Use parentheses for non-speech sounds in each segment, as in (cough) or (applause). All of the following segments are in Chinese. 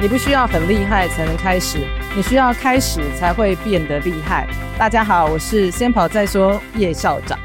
你不需要很厉害才能开始，你需要开始才会变得厉害。大家好，我是先跑再说叶校长。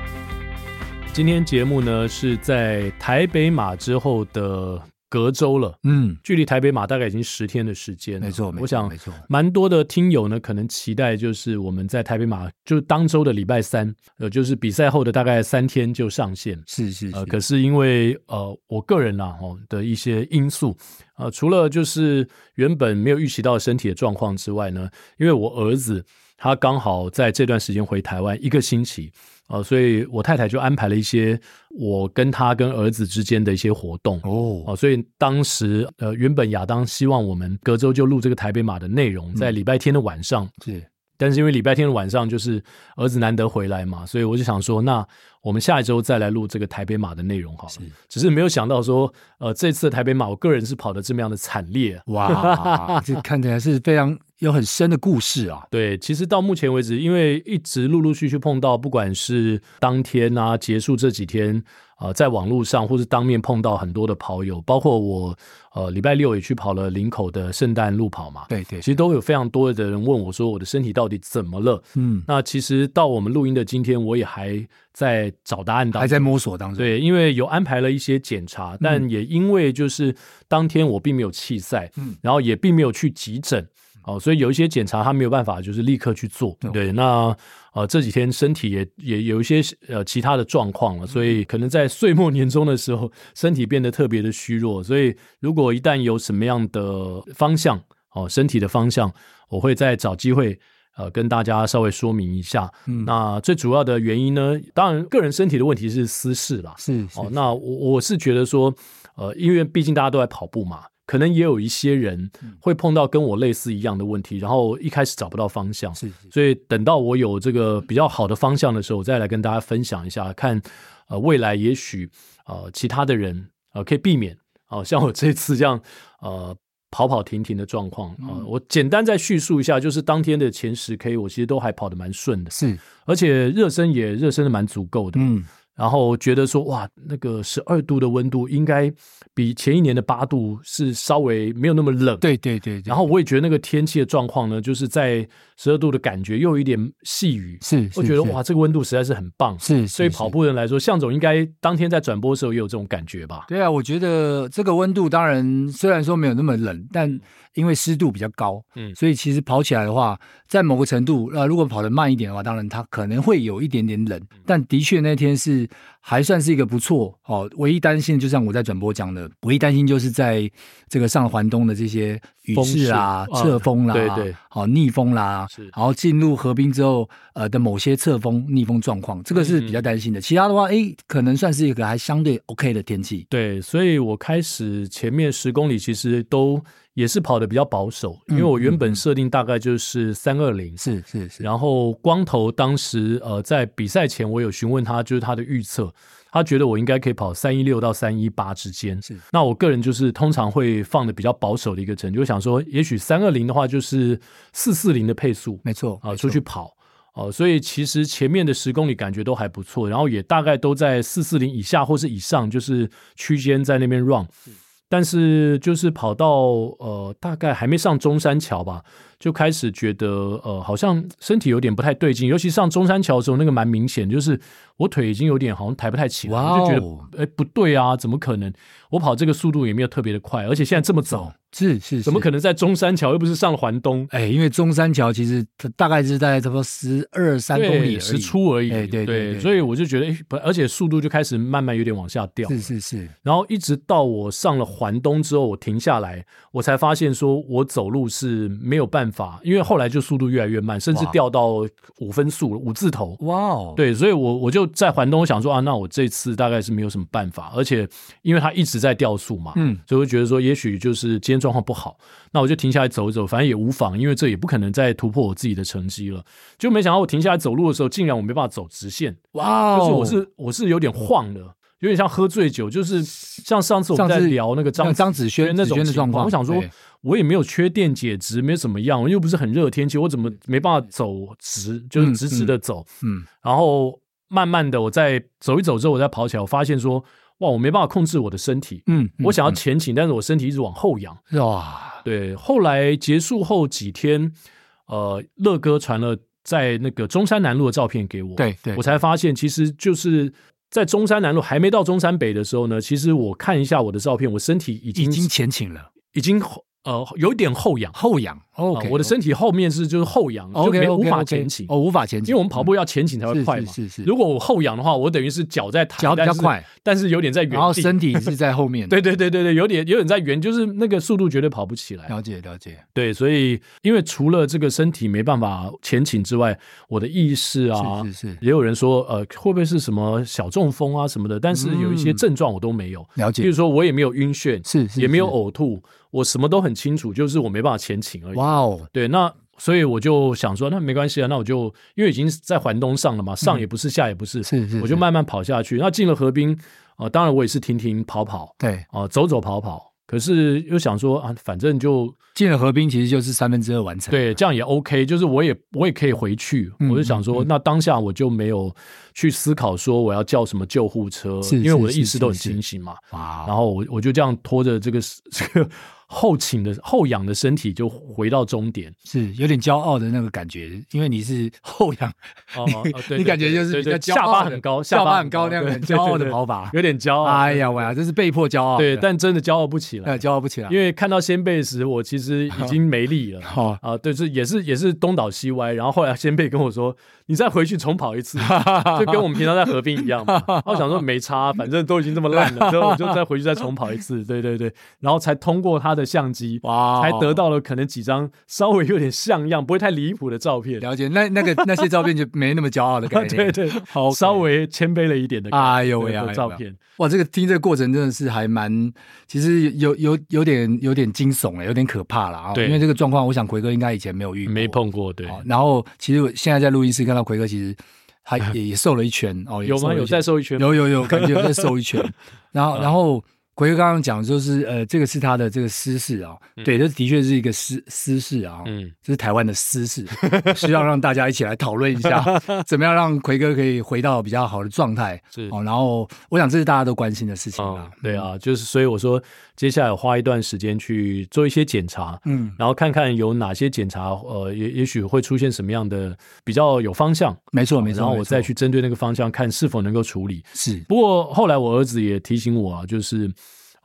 今天节目呢是在台北马之后的隔周了，嗯，距离台北马大概已经十天的时间，没错，我想没错，蛮多的听友呢可能期待就是我们在台北马就是当周的礼拜三，呃，就是比赛后的大概三天就上线，是是是，呃，可是因为呃我个人啊哦的一些因素，呃，除了就是原本没有预期到身体的状况之外呢，因为我儿子他刚好在这段时间回台湾一个星期。呃，所以我太太就安排了一些我跟他跟儿子之间的一些活动哦，呃，所以当时呃，原本亚当希望我们隔周就录这个台北马的内容，在礼拜天的晚上，是，但是因为礼拜天的晚上就是儿子难得回来嘛，所以我就想说那。我们下一周再来录这个台北马的内容好了，是，只是没有想到说，呃，这次的台北马，我个人是跑的这么样的惨烈，哇，这看起来是非常有很深的故事啊。对，其实到目前为止，因为一直陆陆续续碰到，不管是当天啊，结束这几天。呃，在网络上或是当面碰到很多的跑友，包括我，呃，礼拜六也去跑了林口的圣诞路跑嘛。对对，其实都有非常多的人问我说，我的身体到底怎么了？嗯，那其实到我们录音的今天，我也还在找答案当中，还在摸索当中。对，因为有安排了一些检查，但也因为就是当天我并没有弃赛，嗯，然后也并没有去急诊。哦，所以有一些检查他没有办法，就是立刻去做。嗯、对，那呃这几天身体也也有一些呃其他的状况了，所以可能在岁末年终的时候，身体变得特别的虚弱。所以如果一旦有什么样的方向，哦，身体的方向，我会再找机会呃跟大家稍微说明一下。嗯，那最主要的原因呢，当然个人身体的问题是私事啦。是哦，那我我是觉得说，呃，因为毕竟大家都在跑步嘛。可能也有一些人会碰到跟我类似一样的问题，然后一开始找不到方向，是，所以等到我有这个比较好的方向的时候，我再来跟大家分享一下，看呃未来也许呃其他的人呃可以避免，哦、呃，像我这次这样呃跑跑停停的状况啊、呃，我简单再叙述一下，就是当天的前十 K 我其实都还跑得蛮顺的，是，而且热身也热身的蛮足够的，嗯。然后觉得说哇，那个十二度的温度应该比前一年的八度是稍微没有那么冷。对对对，对。然后我也觉得那个天气的状况呢，就是在十二度的感觉又有一点细雨。是。我觉得哇，这个温度实在是很棒。是。所以跑步人来说，向总应该当天在转播的时候也有这种感觉吧？对啊，我觉得这个温度当然虽然说没有那么冷，但因为湿度比较高，嗯，所以其实跑起来的话，在某个程度，呃，如果跑得慢一点的话，当然它可能会有一点点冷。但的确那天是。还算是一个不错哦，唯一担心就像我在转播讲的，唯一担心就是在这个上环东的这些雨势啊、侧风啦、啊，对对，好逆风啦，是，然后进入河滨之后，呃的某些侧风逆风状况，这个是比较担心的。其他的话，哎，可能算是一个还相对 OK 的天气。对，所以我开始前面十公里其实都。也是跑的比较保守，因为我原本设定大概就是三二零，是是是。然后光头当时呃在比赛前，我有询问他，就是他的预测，他觉得我应该可以跑三一六到三一八之间。是。那我个人就是通常会放的比较保守的一个程度，就想说也许三二零的话就是四四零的配速，没错啊，出去跑哦、呃。所以其实前面的十公里感觉都还不错，然后也大概都在四四零以下或是以上，就是区间在那边 run。但是就是跑到呃大概还没上中山桥吧，就开始觉得呃，好像身体有点不太对劲，尤其上中山桥的时候，那个蛮明显，就是我腿已经有点好像抬不太起来，我就觉得哎不对啊，怎么可能？我跑这个速度也没有特别的快，而且现在这么早。是是，是，怎么可能在中山桥？又不是上了环东。哎，因为中山桥其实它大概是在差不多十二三公里十出而已。哎，对对，对，对，所以我就觉得，哎，不，而且速度就开始慢慢有点往下掉。是是是。然后一直到我上了环东之后，我停下来，我才发现说我走路是没有办法，因为后来就速度越来越慢，甚至掉到五分速了五字头。哇哦。对，所以我我就在环东我想说啊，那我这次大概是没有什么办法，而且因为它一直在掉速嘛，嗯，所以我觉得说，也许就是今天状况不好。那我就停下来走一走，反正也无妨，因为这也不可能再突破我自己的成绩了。就没想到我停下来走路的时候，竟然我没办法走直线。哇、哦，就是我是我是有点晃的，有点像喝醉酒，就是像上次我们在聊那个张张子萱那种状况。我想说，我也没有缺电解质，没怎么样，又不是很热天气，我怎么没办法走直，就是直直的走？嗯，嗯嗯然后慢慢的，我在走一走之后，我再跑起来，我发现说。哇，我没办法控制我的身体，嗯，我想要前倾，嗯，但是我身体一直往后仰，哇，对。后来结束后几天，呃，乐哥传了在那个中山南路的照片给我，对对，我才发现其实就是在中山南路还没到中山北的时候呢，其实我看一下我的照片，我身体已经已经前倾了，已经。呃，有点后仰，后仰。OK，我的身体后面是就是后仰，就没无法前倾。哦，无法前倾，因为我们跑步要前倾才会快嘛。是是。如果我后仰的话，我等于是脚在抬，脚比较快，但是有点在原地，然后身体是在后面。(laughs) 对对对对对，有点有点在原，就是那个速度绝对跑不起来。了解了解。对，所以因为除了这个身体没办法前倾之外，我的意识啊，是是。也有人说，呃，会不会是什么小中风啊什么的？但是有一些症状我都没有。了解。比如说我也没有晕眩，是是，也没有呕吐。我什么都很清楚，就是我没办法前倾而已。哇哦，对，那所以我就想说，那没关系啊，那我就因为已经在环东上了嘛，上也不是，下也不是，是是，我就慢慢跑下去。那进了河滨，啊，当然我也是停停跑跑，对，啊，走走跑跑。可是又想说啊，反正就进了河滨，其实就是三分之二完成。对，这样也 OK，就是我也我也可以回去。嗯、我就想说、嗯，那当下我就没有去思考说我要叫什么救护车，因为我的意识都很清醒嘛。然后我我就这样拖着这个这个。后倾的后仰的身体就回到终点，是有点骄傲的那个感觉，因为你是 (laughs) 后仰，哦、你 (laughs) 感觉就是比较下巴很高，下巴很高那样很骄傲的跑法，有点骄傲。哎呀，我呀，这是被迫骄傲，对，但真的骄傲不起来，骄傲不起来，因为看到先辈时，我其实已经没力了。好 (laughs) 啊，对，是也是也是东倒西歪，然后后来先辈跟我说。你再回去重跑一次，就跟我们平常在河边一样嘛。我想说没差，反正都已经这么烂了，之后我就再回去再重跑一次。对对对，然后才通过他的相机，哇，才得到了可能几张稍微有点像样、不会太离谱的照片。了解，那那个那些照片就没那么骄傲的感觉。对 (laughs) 对，好，稍微谦卑了一点的。哎呦喂呀，照片哇，这个听这个过程真的是还蛮，其实有有有点有点惊悚哎，有点可怕了啊。对，因为这个状况，我想奎哥应该以前没有遇过，没碰过。对，然后其实我现在在录音室看。到奎哥其实他也也瘦了一圈哦，有吗？有再瘦一圈？有有有，感觉有再瘦一圈。然 (laughs) 后然后。奎哥刚刚讲，就是呃，这个是他的这个私事啊，嗯、对，这的确是一个私私事啊，嗯，这是台湾的私事，需要让大家一起来讨论一下，(laughs) 怎么样让奎哥可以回到比较好的状态，是哦，然后我想这是大家都关心的事情啊、嗯，对啊，就是所以我说，接下来花一段时间去做一些检查，嗯，然后看看有哪些检查，呃，也也许会出现什么样的比较有方向，没错没错，然后我再去针对那个方向看是否能够处理，是。不过后来我儿子也提醒我啊，就是。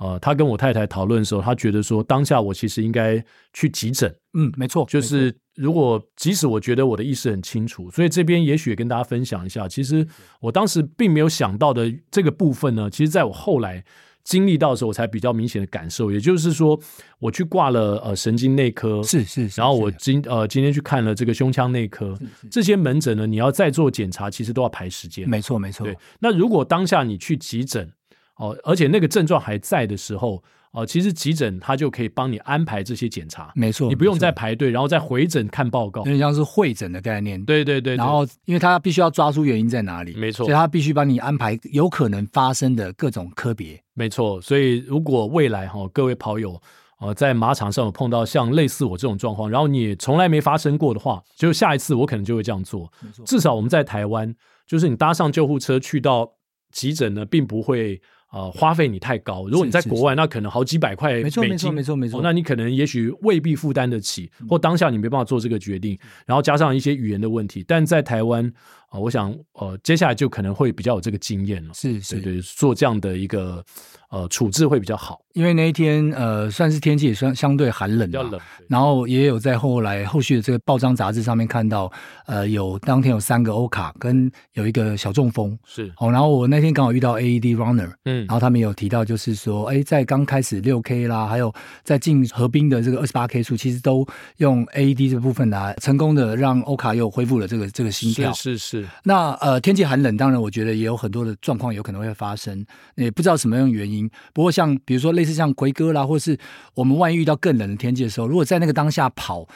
呃，他跟我太太讨论的时候，他觉得说当下我其实应该去急诊。嗯，没错，就是如果即使我觉得我的意识很清楚，所以这边也许也跟大家分享一下，其实我当时并没有想到的这个部分呢，其实在我后来经历到的时候，我才比较明显的感受。也就是说，我去挂了呃神经内科，是是，是，然后我今呃今天去看了这个胸腔内科，是是，这些门诊呢，你要再做检查，其实都要排时间。没错没错，对。那如果当下你去急诊。哦，而且那个症状还在的时候，哦，其实急诊他就可以帮你安排这些检查，没错，你不用再排队，然后再回诊看报告，有点像是会诊的概念。对对对，对，然后因为他必须要抓出原因在哪里，没错，所以他必须帮你安排有可能发生的各种科别。没错，所以如果未来哈、哦，各位跑友呃在马场上有碰到像类似我这种状况，然后你也从来没发生过的话，就下一次我可能就会这样做。至少我们在台湾，就是你搭上救护车去到急诊呢，并不会。呃，花费你太高。如果你在国外，那可能好几百块没错，没错，没错。那你可能也许未必负担得起，或当下你没办法做这个决定，然后加上一些语言的问题。但在台湾。啊，我想，呃，接下来就可能会比较有这个经验了，是是，对对，做这样的一个呃处置会比较好。因为那一天，呃，算是天气也算相对寒冷，比较冷。然后也有在后来后续的这个报章杂志上面看到，呃，有当天有三个欧卡跟有一个小中风，是哦。然后我那天刚好遇到 AED runner，嗯，然后他们有提到，就是说，哎，在刚开始六 K 啦，还有在进河滨的这个二十八 K 处，其实都用 AED 这部分来成功的让欧卡又恢复了这个这个心跳，是是是。那呃，天气寒冷，当然我觉得也有很多的状况有可能会发生，也不知道什么样的原因。不过像比如说类似像奎哥啦，或是我们万一遇到更冷的天气的时候，如果在那个当下跑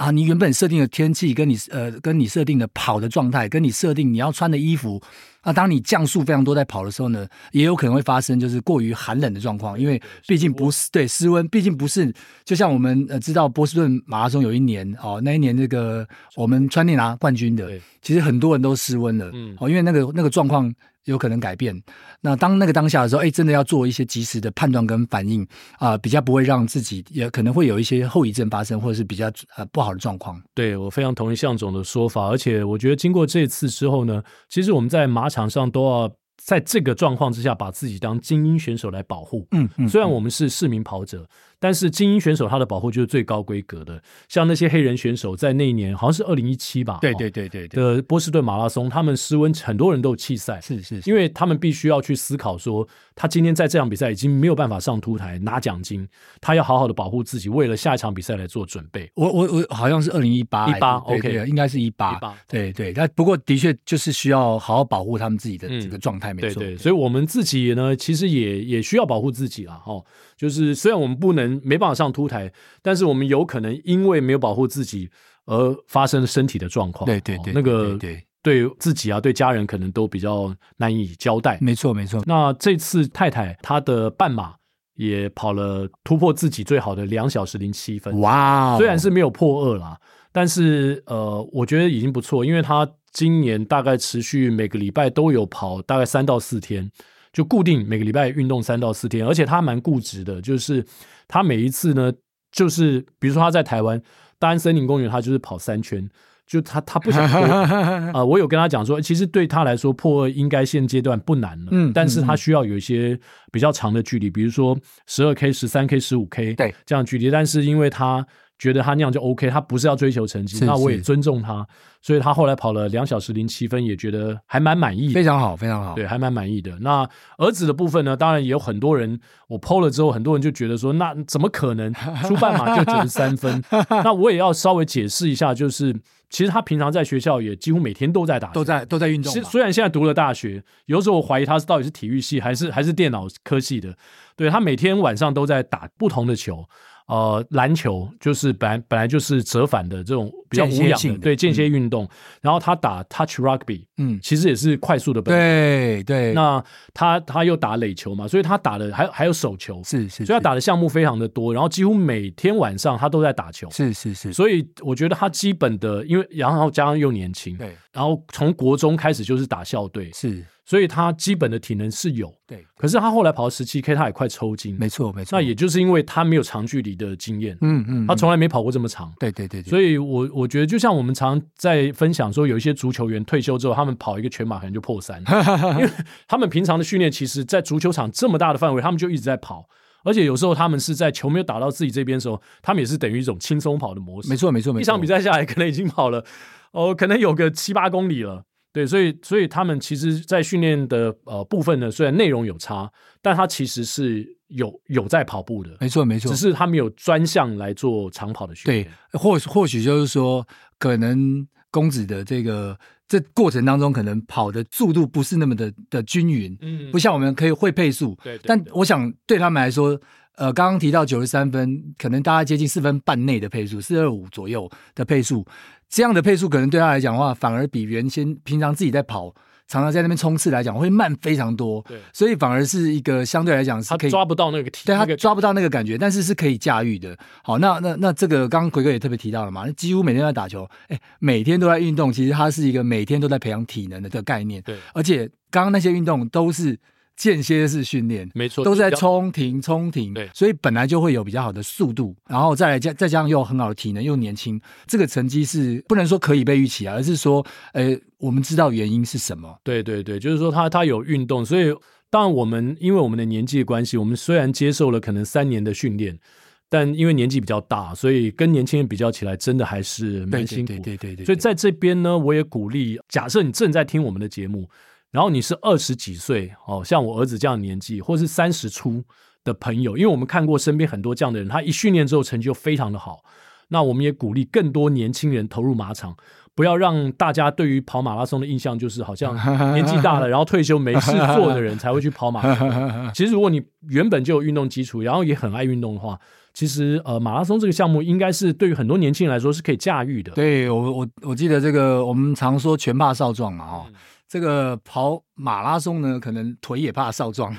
啊，你原本设定的天气跟你呃跟你设定的跑的状态，跟你设定你要穿的衣服。啊当你降速非常多在跑的时候呢，也有可能会发生就是过于寒冷的状况，因为毕竟不是对失温，毕竟不是就像我们呃知道波士顿马拉松有一年哦，那一年那个我们川内拿冠军的，其实很多人都失温了，嗯，哦，因为那个那个状况有可能改变。那当那个当下的时候，哎，真的要做一些及时的判断跟反应啊，比较不会让自己也可能会有一些后遗症发生，或者是比较呃不好的状况。对，我非常同意向总的说法，而且我觉得经过这次之后呢，其实我们在马场上都要在这个状况之下，把自己当精英选手来保护。嗯嗯，虽然我们是市民跑者。但是精英选手他的保护就是最高规格的，像那些黑人选手在那一年好像是二零一七吧，对对对对的波士顿马拉松，他们失温，很多人都有弃赛，是是，因为他们必须要去思考说，他今天在这场比赛已经没有办法上凸台拿奖金，他要好好的保护自己，为了下一场比赛来做准备。我我我好像是二零一八一八，OK，应该是一八，对对，但不过的确就是需要好好保护他们自己的这个状态，没错，所以我们自己呢，其实也也需要保护自己了，哈。就是虽然我们不能没办法上凸台，但是我们有可能因为没有保护自己而发生身体的状况。对对对，那个对自己啊，对家人可能都比较难以交代。没错没错。那这次太太她的半马也跑了突破自己最好的两小时零七分。哇！虽然是没有破二啦，但是呃，我觉得已经不错，因为她今年大概持续每个礼拜都有跑，大概三到四天。就固定每个礼拜运动三到四天，而且他蛮固执的，就是他每一次呢，就是比如说他在台湾大安森林公园，他就是跑三圈，就他他不想破 (laughs) 啊、呃。我有跟他讲说，其实对他来说破二应该现阶段不难了，嗯，但是他需要有一些比较长的距离，比如说十二 K、十三 K、十五 K 对这样距离，但是因为他。觉得他那样就 OK，他不是要追求成绩，那我也尊重他，所以他后来跑了两小时零七分，也觉得还蛮满意，非常好，非常好，对，还蛮满意的。那儿子的部分呢？当然也有很多人，我 PO 了之后，很多人就觉得说，那怎么可能 (laughs) 出半马就九十三分？(laughs) 那我也要稍微解释一下，就是其实他平常在学校也几乎每天都在打，都在都在运动。虽然现在读了大学，有时候我怀疑他是到底是体育系还是还是电脑科系的。对，他每天晚上都在打不同的球。呃，篮球就是本来本来就是折返的这种比较无氧的，对间歇运动。然后他打 touch rugby，嗯，其实也是快速的本。对对。那他他又打垒球嘛，所以他打的还还有手球，是是。所以他打的项目非常的多，然后几乎每天晚上他都在打球，是是是。所以我觉得他基本的，因为然后加上又年轻，对，然后从国中开始就是打校队，是。所以他基本的体能是有，对。可是他后来跑十七 K，他也快抽筋。没错，没错。那也就是因为他没有长距离的经验，嗯嗯，他从来没跑过这么长。对对对。所以我我觉得，就像我们常在分享说，有一些足球员退休之后，他们跑一个全马可能就破三，(laughs) 因为他们平常的训练，其实，在足球场这么大的范围，他们就一直在跑，而且有时候他们是在球没有打到自己这边的时候，他们也是等于一种轻松跑的模式。没错，没错，没错。一场比赛下来，可能已经跑了哦，可能有个七八公里了。对，所以所以他们其实，在训练的呃部分呢，虽然内容有差，但他其实是有有在跑步的，没错没错，只是他们有专项来做长跑的训练。对，或或许就是说，可能公子的这个这过程当中，可能跑的速度不是那么的的均匀，嗯，不像我们可以会配速，对，对，但我想对他们来说，呃，刚刚提到九十三分，可能大概接近四分半内的配速，四二五左右的配速。这样的配速可能对他来讲的话，反而比原先平常自己在跑，常常在那边冲刺来讲会慢非常多。对，所以反而是一个相对来讲是可以他抓不到那个体，对他抓不到那个感觉，但是是可以驾驭的。好，那那那这个刚刚奎哥也特别提到了嘛，几乎每天都在打球，哎，每天都在运动，其实它是一个每天都在培养体能的这个概念。对，而且刚刚那些运动都是。间歇式训练，没错，都在冲停冲停，对，所以本来就会有比较好的速度，然后再来加再加上又很好的体能又年轻，这个成绩是不能说可以被预期啊，而是说，呃，我们知道原因是什么？对对对，就是说他他有运动，所以当然我们因为我们的年纪的关系，我们虽然接受了可能三年的训练。但因为年纪比较大，所以跟年轻人比较起来，真的还是蛮辛苦。对对对对，对，对，对。所以在这边呢，我也鼓励，假设你正在听我们的节目，然后你是二十几岁，哦，像我儿子这样的年纪，或是三十出的朋友，因为我们看过身边很多这样的人，他一训练之后成绩就非常的好。那我们也鼓励更多年轻人投入马场，不要让大家对于跑马拉松的印象就是好像 (laughs) 年纪大了，然后退休没事做的人才会去跑马拉松。(laughs) 其实如果你原本就有运动基础，然后也很爱运动的话，其实，呃，马拉松这个项目应该是对于很多年轻人来说是可以驾驭的。对我，我我记得这个，我们常说拳怕少壮嘛，哦，嗯、这个跑马拉松呢，可能腿也怕少壮。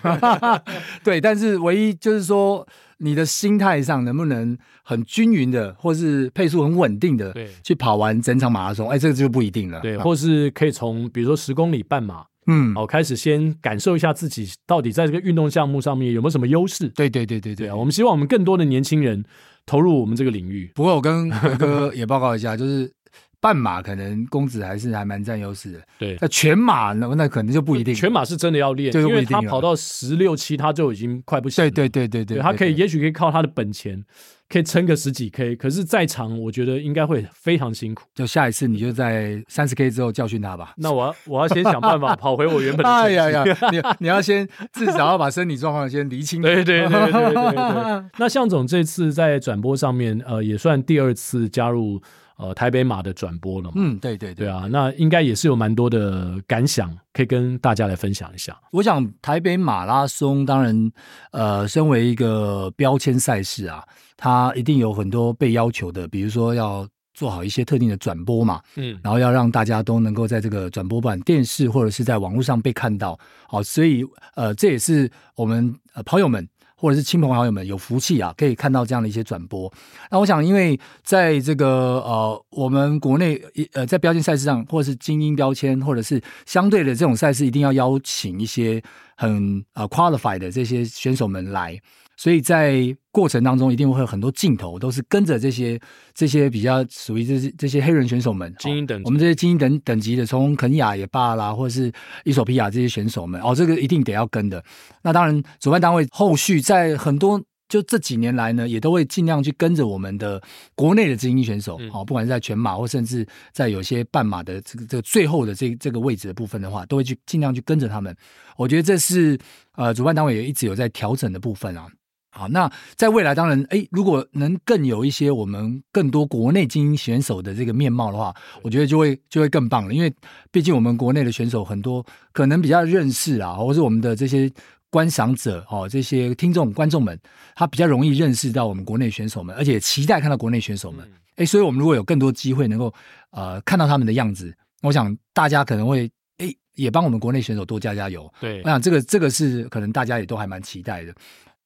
(laughs) 对，但是唯一就是说，你的心态上能不能很均匀的，或是配速很稳定的，去跑完整场马拉松，哎，这个就不一定了。对，或是可以从比如说十公里半马。嗯，我开始先感受一下自己到底在这个运动项目上面有没有什么优势。对对对对对，对啊，我们希望我们更多的年轻人投入我们这个领域。不过我跟魁哥也报告一下，就是半马可能公子还是还蛮占优势的。对，那全马那那可能就不一定。全马是真的要练，因为他跑到十六七他就已经快不行。对对对对对，他可以也许可以靠他的本钱。可以撑个十几 K，可是再长，我觉得应该会非常辛苦。就下一次，你就在三十 K 之后教训他吧。那我要我要先想办法跑回我原本的。(laughs) 哎呀呀，你你要先至少要把身体状况先厘清。对对对对对对。(laughs) 那向总这次在转播上面，呃，也算第二次加入。呃，台北马的转播了嘛？嗯，对对对，对啊，那应该也是有蛮多的感想，可以跟大家来分享一下。我想台北马拉松，当然，呃，身为一个标签赛事啊，它一定有很多被要求的，比如说要做好一些特定的转播嘛，嗯，然后要让大家都能够在这个转播版电视或者是在网络上被看到，好，所以呃，这也是我们呃跑友们。或者是亲朋好友们有福气啊，可以看到这样的一些转播。那我想，因为在这个呃，我们国内呃，在标签赛事上，或者是精英标签，或者是相对的这种赛事，一定要邀请一些很呃 qualified 的这些选手们来。所以在过程当中，一定会有很多镜头，都是跟着这些这些比较属于这些这些黑人选手们，精英等级，我们这些精英等等级的，从肯亚也罢啦，或者是伊索比亚这些选手们，哦，这个一定得要跟的。那当然，主办单位后续在很多就这几年来呢，也都会尽量去跟着我们的国内的精英选手，哦，不管是在全马或甚至在有些半马的这个这个最后的这这个位置的部分的话，都会去尽量去跟着他们。我觉得这是呃，主办单位也一直有在调整的部分啊。好，那在未来当然，哎，如果能更有一些我们更多国内精英选手的这个面貌的话，我觉得就会就会更棒了。因为毕竟我们国内的选手很多，可能比较认识啊，或是我们的这些观赏者哦，这些听众观众们，他比较容易认识到我们国内选手们，而且期待看到国内选手们。哎，所以我们如果有更多机会能够呃看到他们的样子，我想大家可能会哎也帮我们国内选手多加加油。对，我想这个这个是可能大家也都还蛮期待的。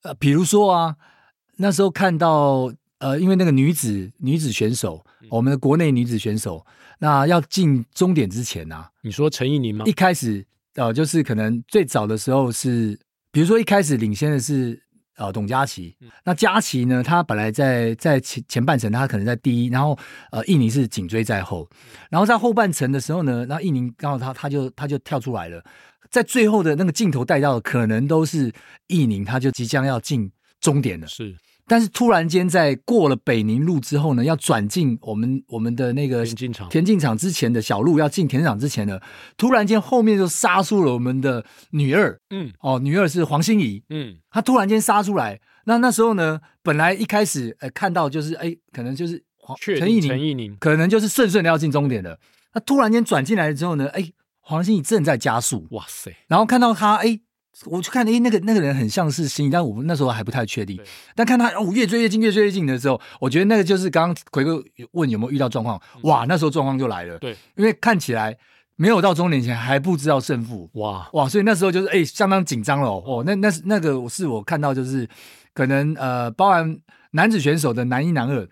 呃，比如说啊，那时候看到呃，因为那个女子女子选手，我们的国内女子选手，那要进终点之前啊，你说陈意宁吗？一开始呃，就是可能最早的时候是，比如说一开始领先的是呃董佳琪，那佳琪呢，她本来在在前前半程，她可能在第一，然后呃，意宁是紧追在后，然后在后半程的时候呢，那意宁刚好她她就她就跳出来了。在最后的那个镜头带到的，可能都是意宁，他就即将要进终点了。是，但是突然间在过了北宁路之后呢，要转进我们我们的那个田径场，田径场之前的小路，要进田径场之前呢，突然间后面就杀出了我们的女二，嗯，哦，女二是黄心怡，嗯，她突然间杀出来。那那时候呢，本来一开始呃看到就是哎，可能就是黄陈意宁，陈意宁可能就是顺顺的要进终点的。那突然间转进来了之后呢，哎。黄心怡正在加速，哇塞！然后看到他，哎，我就看，哎，那个那个人很像是心怡，但我们那时候还不太确定。但看他哦，越追越近，越追越近的时候，我觉得那个就是刚刚奎哥问有没有遇到状况，哇，那时候状况就来了。对，因为看起来没有到终点前还不知道胜负，哇哇，所以那时候就是哎，相当紧张了哦。哦，那那是那个是我看到就是可能呃，包含男子选手的男一男二，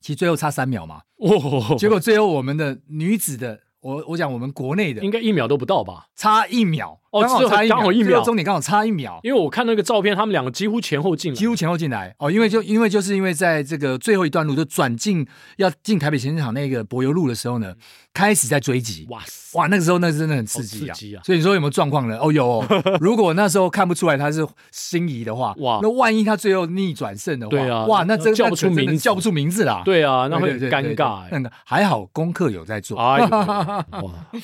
其实最后差三秒嘛。哦，(laughs) 结果最后我们的女子的。我我讲我们国内的，应该一秒都不到吧？差一秒。哦，刚好差刚好一秒，终点刚好差一秒。因为我看那个照片，他们两个几乎前后进，几乎前后进来。哦，因为就因为就是因为在这个最后一段路就转进要进台北行政场那个柏油路的时候呢，开始在追击。哇塞，哇，那个时候那真的很刺激啊！刺激啊！所以你说有没有状况呢？哦，有哦。(laughs) 如果那时候看不出来他是心仪的话，哇，那万一他最后逆转胜的话，对啊，哇，那真叫不出名，叫不出名字啦。对啊，那会很尴尬。那个还好功课有在做。(laughs) 哇，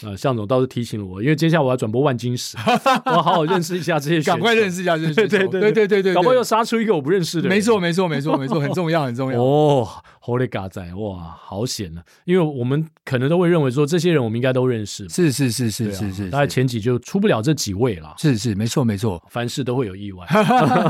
呃，向总倒是提醒了我，因为接下来我要转播万金石，(laughs) 我好好。认识一下这些，赶快认识一下这些。对对对对对对，搞不好又杀出一个我不认识的人。没错没错没错没错，很重要很重要。哦，好嘞嘎仔，哇，好险啊！因为我们可能都会认为说，这些人我们应该都认识。是是是是是是，大概前几就出不了这几位了。是是没错没错，凡事都会有意外。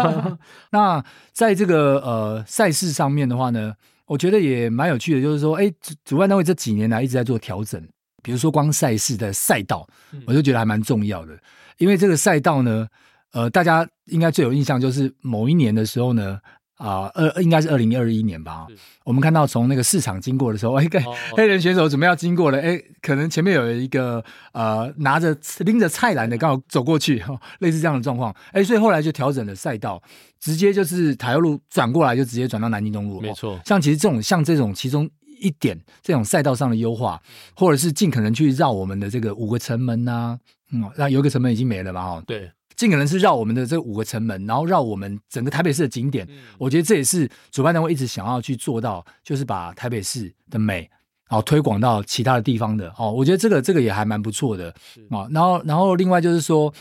(laughs) 那在这个呃赛事上面的话呢，我觉得也蛮有趣的，就是说，哎，主主办单位这几年来一直在做调整，比如说光赛事的赛道，我就觉得还蛮重要的。因为这个赛道呢，呃，大家应该最有印象就是某一年的时候呢，啊、呃，二应该是二零二一年吧。我们看到从那个市场经过的时候，哎，黑人选手准备要经过了，哎，可能前面有一个呃拿着拎着菜篮的刚好走过去，哦，类似这样的状况，哎，所以后来就调整了赛道，直接就是台二路转过来，就直接转到南京东路。没错，像其实这种像这种其中一点这种赛道上的优化，或者是尽可能去绕我们的这个五个城门呐、啊。嗯，那有一个城门已经没了嘛？哈，对，尽可能是绕我们的这五个城门，然后绕我们整个台北市的景点。嗯、我觉得这也是主办单位一直想要去做到，就是把台北市的美，然后推广到其他的地方的。哦，我觉得这个这个也还蛮不错的啊。然后然后另外就是说，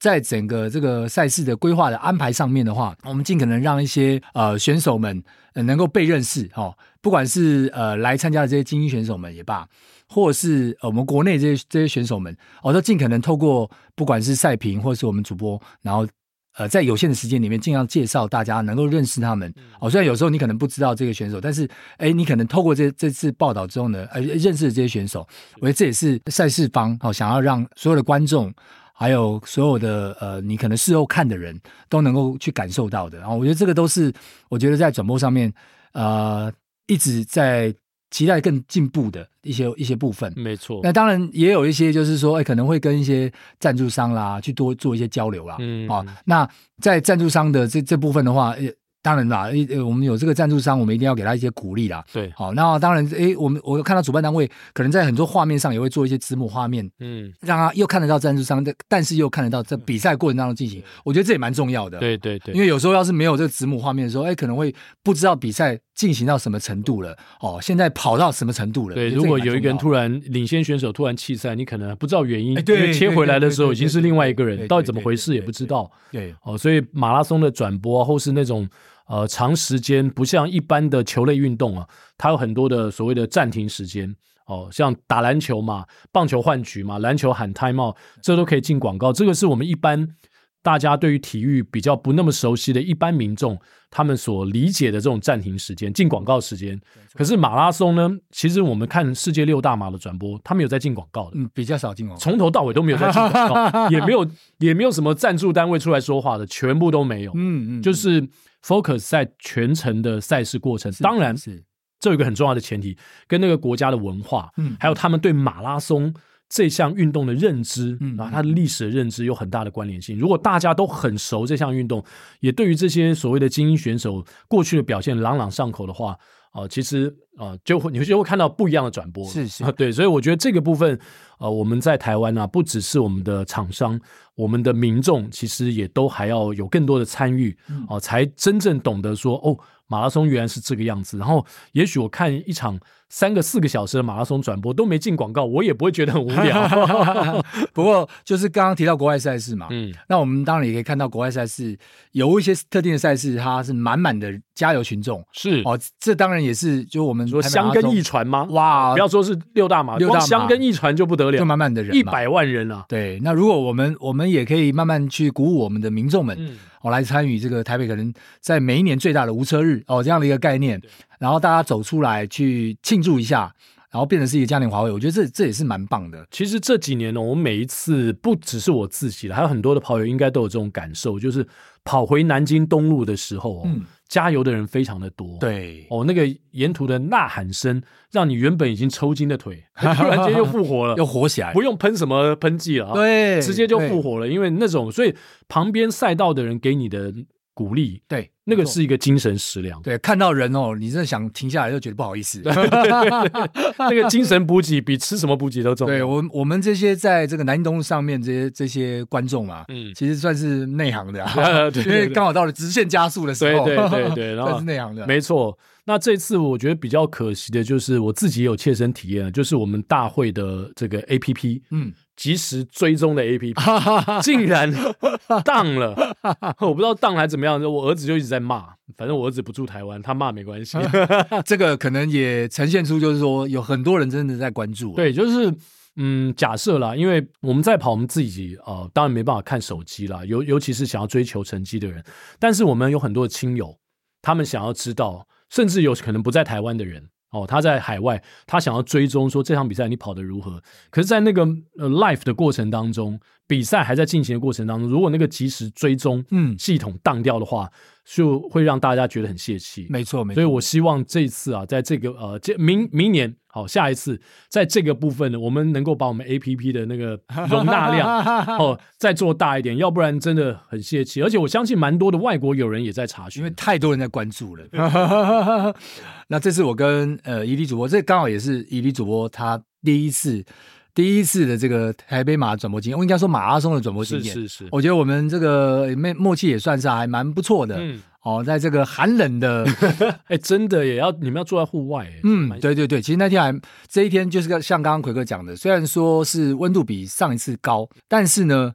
在整个这个赛事的规划的安排上面的话，我们尽可能让一些呃选手们能够被认识。哦，不管是呃来参加的这些精英选手们也罢。或者是我们国内这些这些选手们，我都尽可能透过不管是赛评或者是我们主播，然后呃在有限的时间里面尽量介绍大家能够认识他们。哦，虽然有时候你可能不知道这个选手，但是哎，你可能透过这这次报道之后呢，呃，认识了这些选手。我觉得这也是赛事方哦想要让所有的观众，还有所有的呃你可能事后看的人都能够去感受到的。然后我觉得这个都是我觉得在转播上面呃一直在。期待更进步的一些一些部分，没错。那当然也有一些，就是说，哎，可能会跟一些赞助商啦，去多做一些交流啦。嗯，啊，那在赞助商的这这部分的话，当然啦，我们有这个赞助商，我们一定要给他一些鼓励啦。对，好，那当然，诶，我们我看到主办单位可能在很多画面上也会做一些子母画面，嗯，让他又看得到赞助商的，但是又看得到在比赛过程当中进行，我觉得这也蛮重要的。对对对，因为有时候要是没有这个子母画面的时候，哎，可能会不知道比赛进行到什么程度了，哦，现在跑到什么程度了。对，如果有一个人突然领先选手突然弃赛，你可能不知道原因，对，切回来的时候已经是另外一个人，到底怎么回事也不知道。对，哦，所以马拉松的转播或是那种。呃，长时间不像一般的球类运动啊，它有很多的所谓的暂停时间哦，像打篮球嘛，棒球换局嘛，篮球喊 time out，这都可以进广告。这个是我们一般大家对于体育比较不那么熟悉的一般民众，他们所理解的这种暂停时间、进广告时间。可是马拉松呢，其实我们看世界六大马的转播，他们有在进广告的，嗯，比较少进广告，从头到尾都没有在进广告，(laughs) 也没有也没有什么赞助单位出来说话的，全部都没有。嗯嗯，就是。Focus 在全程的赛事过程，当然是。这有一个很重要的前提，跟那个国家的文化，嗯，还有他们对马拉松这项运动的认知，嗯，然后它的历史的认知有很大的关联性。如果大家都很熟这项运动，也对于这些所谓的精英选手过去的表现朗朗上口的话，呃，其实啊，就会你就会看到不一样的转播，是是，(laughs) 对，所以我觉得这个部分，呃，我们在台湾啊，不只是我们的厂商。我们的民众其实也都还要有更多的参与哦，才真正懂得说哦，马拉松原来是这个样子。然后，也许我看一场三个四个小时的马拉松转播都没进广告，我也不会觉得很无聊。(laughs) 不过，就是刚刚提到国外赛事嘛，嗯，那我们当然也可以看到国外赛事有一些特定的赛事，它是满满的加油群众。是。哦，这当然也是就我们说香根一传吗？哇，不要说是六大马，六大马。箱根一传就不得了，就满满的人，一百万人啊。对，那如果我们我们也可以慢慢去鼓舞我们的民众们，嗯，哦，来参与这个台北可能在每一年最大的无车日哦，这样的一个概念，然后大家走出来去庆祝一下，然后变成是一个嘉年华会，我觉得这这也是蛮棒的。其实这几年呢，我每一次不只是我自己了，还有很多的跑友应该都有这种感受，就是跑回南京东路的时候，嗯，加油的人非常的多。对，哦，那个沿途的呐喊声，让你原本已经抽筋的腿，(laughs) 突然间又复活了，又活起来，不用喷什么喷剂了，对，直接就复活了。因为那种，所以旁边赛道的人给你的。鼓励，对，那个是一个精神食粮。对，看到人哦，你真的想停下来，就觉得不好意思。(laughs) 对对对对那个精神补给比吃什么补给都重要。对我，我们这些在这个南京东路上面这些这些观众嘛，嗯，其实算是内行的，啊，因为刚好到了直线加速的时候，对对对对，然后算是内行的，没错。那这次我觉得比较可惜的就是我自己也有切身体验，就是我们大会的这个 APP，嗯。即时追踪的 APP (laughs) 竟然 (laughs) 当了，我不知道当还怎么样。我儿子就一直在骂，反正我儿子不住台湾，他骂没关系。(laughs) 这个可能也呈现出就是说有很多人真的在关注。对，就是嗯，假设啦，因为我们在跑，我们自己啊、呃，当然没办法看手机啦，尤尤其是想要追求成绩的人。但是我们有很多的亲友，他们想要知道，甚至有可能不在台湾的人。哦，他在海外，他想要追踪说这场比赛你跑得如何？可是，在那个呃 life 的过程当中，比赛还在进行的过程当中，如果那个及时追踪嗯系统当掉的话，就会让大家觉得很泄气。没错，没错。所以我希望这一次啊，在这个呃，这明明年。好，下一次在这个部分呢，我们能够把我们 APP 的那个 (laughs) 容纳量哦再做大一点，要不然真的很泄气。而且我相信蛮多的外国友人也在查询，因为太多人在关注了。(laughs) 那这次我跟呃伊利主播，这刚好也是伊利主播他第一次第一次的这个台北马转播经验，我应该说马拉松的转播经验。是是是，我觉得我们这个默默契也算是还蛮不错的。嗯。哦，在这个寒冷的，(laughs) 哎，真的也要你们要坐在户外，嗯，对对对，其实那天还这一天就是个像刚刚奎哥讲的，虽然说是温度比上一次高，但是呢，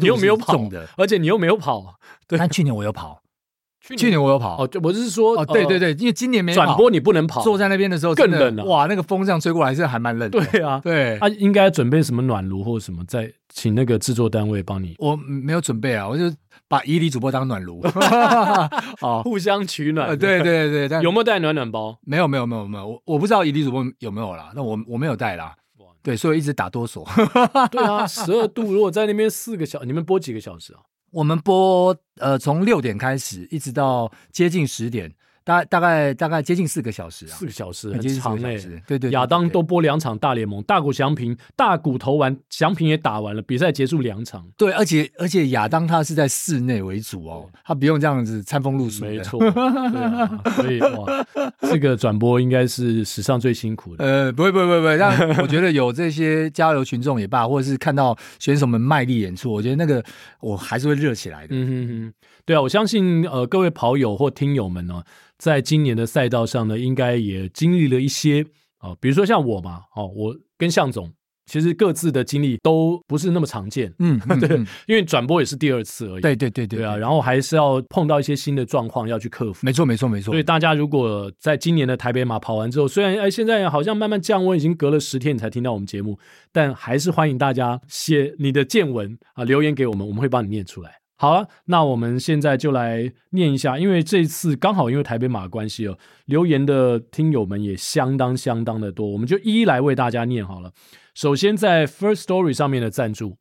你又没有跑，而且你又没有跑，对，但去年我有跑，去年我有跑，哦，我是说，哦，对对对，因为今年没转播，你不能跑，坐在那边的时候更冷了，哇，那个风这样吹过来是还蛮冷的，对啊，对，他应该准备什么暖炉或者什么，再请那个制作单位帮你，我没有准备啊，我就。把伊犁主播当暖炉，(laughs) 哦，互相取暖。对对对对，有没有带暖暖包？没有没有没有没有，我我不知道伊犁主播有没有啦。那我我没有带啦。对，所以一直打哆嗦。对啊，十二度，如果在那边四个小，你们播几个小时啊？我们播呃，从六点开始，一直到接近十点。大大概大概接近四个小时啊，四个小时很长哎，对对，亚当都播两场大联盟，大谷翔平大谷投完，翔平也打完了，比赛结束两场。对，而且而且亚当他是在室内为主哦，他不用这样子餐风露宿。没错，(laughs) 对啊，所以哇，这个转播应该是史上最辛苦的。呃，不会不会不会不会，但我觉得有这些加油群众也罢，或者是看到选手们卖力演出，我觉得那个我还是会热起来的。嗯哼哼，对啊，我相信呃各位跑友或听友们呢。在今年的赛道上呢，应该也经历了一些啊，比如说像我嘛，哦，我跟向总其实各自的经历都不是那么常见，嗯，(laughs) 对，嗯、因为转播也是第二次而已，对对对对，对啊，然后还是要碰到一些新的状况要去克服，没错没错没错。所以大家如果在今年的台北马跑完之后，虽然哎现在好像慢慢降温，已经隔了十天你才听到我们节目，但还是欢迎大家写你的见闻啊，留言给我们，我们会帮你念出来。好了，那我们现在就来念一下，因为这次刚好因为台北马的关系哦，留言的听友们也相当相当的多，我们就一一来为大家念好了。首先在 First Story 上面的赞助，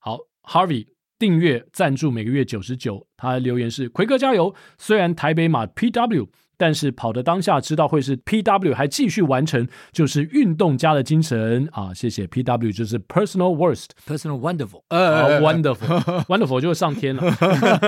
好，Harvey 订阅赞助每个月九十九，他的留言是奎哥加油，虽然台北马 PW。但是跑的当下知道会是 PW，还继续完成，就是运动家的精神啊！谢谢 PW，就是 Personal Worst，Personal Wonderful，呃、uh,，Wonderful，Wonderful (laughs) 就上天了，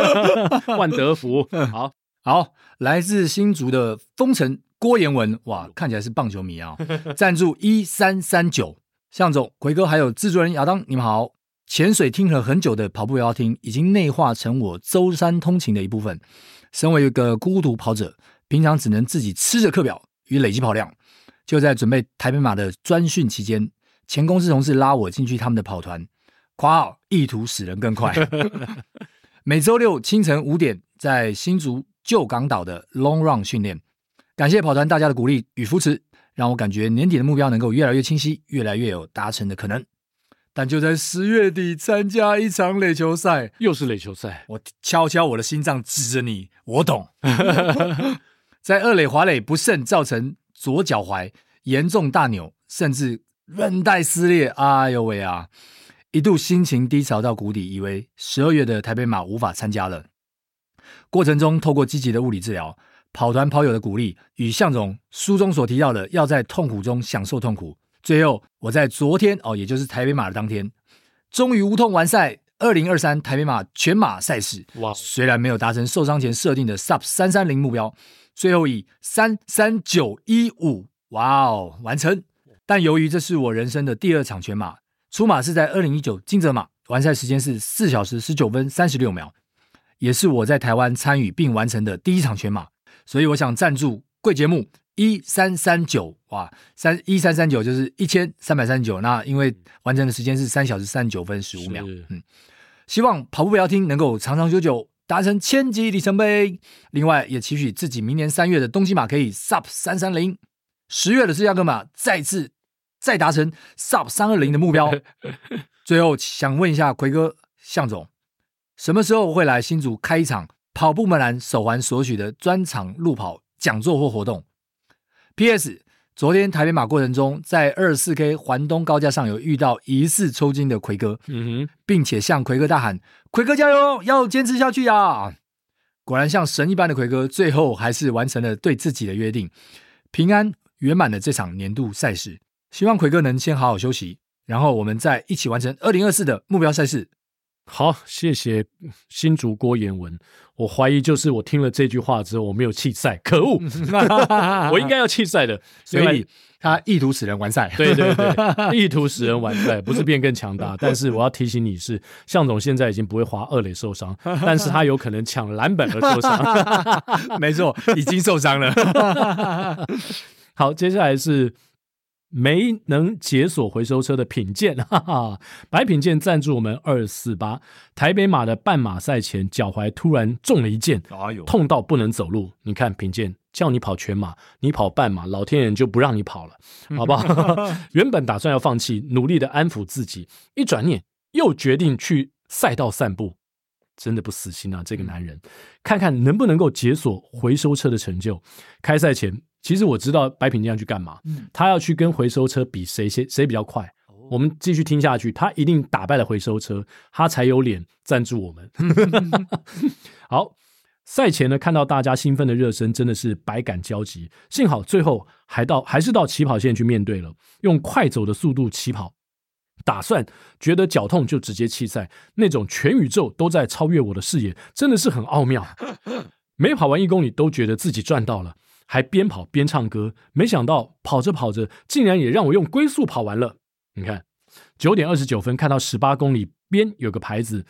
(laughs) 万德福，好好，来自新竹的风城郭彦文，哇，看起来是棒球迷啊！(laughs) 赞助一三三九，向总、奎哥还有制作人亚当，你们好！潜水听了很久的跑步也要听，已经内化成我周三通勤的一部分。身为一个孤独跑者。平常只能自己吃着课表与累积跑量，就在准备台北马的专训期间，前公司同事拉我进去他们的跑团，夸号意图使人更快。(laughs) 每周六清晨五点，在新竹旧港岛的 Long Run 训练。感谢跑团大家的鼓励与扶持，让我感觉年底的目标能够越来越清晰，越来越有达成的可能。但就在十月底参加一场垒球赛，又是垒球赛，我敲敲我的心脏，指着你，我懂。(laughs) 在二垒滑垒不慎造成左脚踝严重大扭，甚至韧带撕裂。哎呦喂啊！一度心情低潮到谷底，以为十二月的台北马无法参加了。过程中，透过积极的物理治疗、跑团跑友的鼓励与向总书中所提到的，要在痛苦中享受痛苦。最后，我在昨天哦，也就是台北马的当天，终于无痛完赛二零二三台北马全马赛事。哇！虽然没有达成受伤前设定的 Sub 三三零目标，最后以三三九一五哇哦完成。但由于这是我人生的第二场全马。出马是在二零一九金泽马，完赛时间是四小时十九分三十六秒，也是我在台湾参与并完成的第一场全马，所以我想赞助贵节目一三三九哇，三一三三九就是一千三百三十九，那因为完成的时间是三小时三十九分十五秒，嗯，希望跑步不要听能够长长久久达成千级里程碑，另外也期许自己明年三月的东京马可以 Sub 三三零，十月的芝加哥马再次。再达成 Sub 三二零的目标。(laughs) 最后想问一下奎哥向总，什么时候会来新竹开一场跑步门栏手环所许的专场路跑讲座或活动？P.S. 昨天台北马过程中，在二十四 K 环东高架上有遇到疑似抽筋的奎哥，嗯哼，并且向奎哥大喊：“奎哥加油，要坚持下去呀！”果然像神一般的奎哥，最后还是完成了对自己的约定，平安圆满了这场年度赛事。希望奎哥能先好好休息，然后我们再一起完成二零二四的目标赛事。好，谢谢新竹郭严文。我怀疑就是我听了这句话之后，我没有弃赛，可恶！(laughs) 我应该要弃赛的，所以他意图使人完赛。对对对，(laughs) 意图使人完赛，不是变更强大。(laughs) 但是我要提醒你是，向总现在已经不会滑二垒受伤，但是他有可能抢篮板而受伤。没错，已经受伤了。好，接下来是。没能解锁回收车的品鉴，(laughs) 哈哈，白品鉴赞助我们二四八台北马的半马赛前脚踝突然中了一箭，哎呦，痛到不能走路。你看品鉴叫你跑全马，你跑半马，老天爷就不让你跑了，好不好？(laughs) 原本打算要放弃，努力的安抚自己，一转念又决定去赛道散步，真的不死心啊！这个男人，看看能不能够解锁回收车的成就。开赛前。其实我知道白品鉴要去干嘛，嗯，他要去跟回收车比谁谁谁比较快。我们继续听下去，他一定打败了回收车，他才有脸赞助我们。(laughs) 好，赛前呢，看到大家兴奋的热身，真的是百感交集。幸好最后还到还是到起跑线去面对了，用快走的速度起跑，打算觉得脚痛就直接弃赛，那种全宇宙都在超越我的视野，真的是很奥妙。(laughs) 每跑完一公里都觉得自己赚到了。还边跑边唱歌，没想到跑着跑着，竟然也让我用龟速跑完了。你看，九点二十九分，看到十八公里边有个牌子，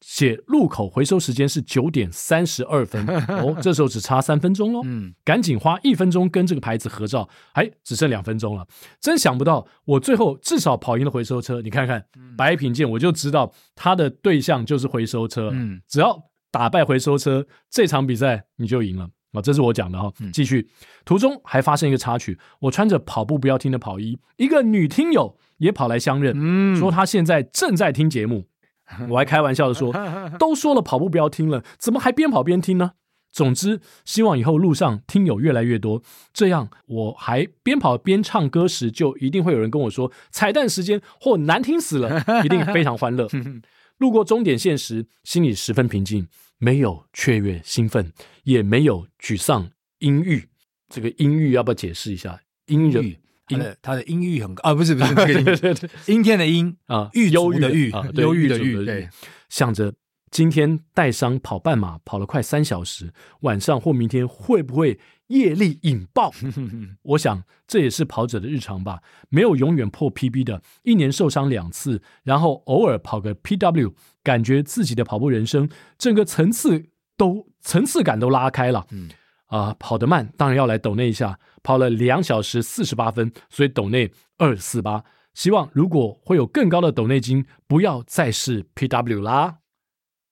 写路口回收时间是九点三十二分。(laughs) 哦，这时候只差三分钟喽。嗯，赶紧花一分钟跟这个牌子合照。哎，只剩两分钟了。真想不到，我最后至少跑赢了回收车。你看看，白品鉴，我就知道他的对象就是回收车。嗯，只要打败回收车，这场比赛你就赢了。啊，这是我讲的哈。继续，途中还发生一个插曲，我穿着跑步不要听的跑衣，一个女听友也跑来相认，嗯，说她现在正在听节目。(laughs) 我还开玩笑的说，(laughs) 都说了跑步不要听了，怎么还边跑边听呢？总之，希望以后路上听友越来越多，这样我还边跑边唱歌时，就一定会有人跟我说彩蛋时间或难听死了，一定非常欢乐。(laughs) 路过终点线时，心里十分平静。没有雀跃兴奋，也没有沮丧阴郁。这个阴郁要不要解释一下？阴郁，他的他的阴郁很高啊，不是不是，(laughs) 阴天的阴啊，郁忧郁的郁啊，忧郁的郁。对，想着今天带伤跑半马，跑了快三小时，晚上或明天会不会？业力引爆，(laughs) 我想这也是跑者的日常吧。没有永远破 PB 的，一年受伤两次，然后偶尔跑个 PW，感觉自己的跑步人生整个层次都层次感都拉开了。嗯啊，跑得慢当然要来抖内一下，跑了两小时四十八分，所以抖内二四八。希望如果会有更高的抖内金，不要再是 PW 啦。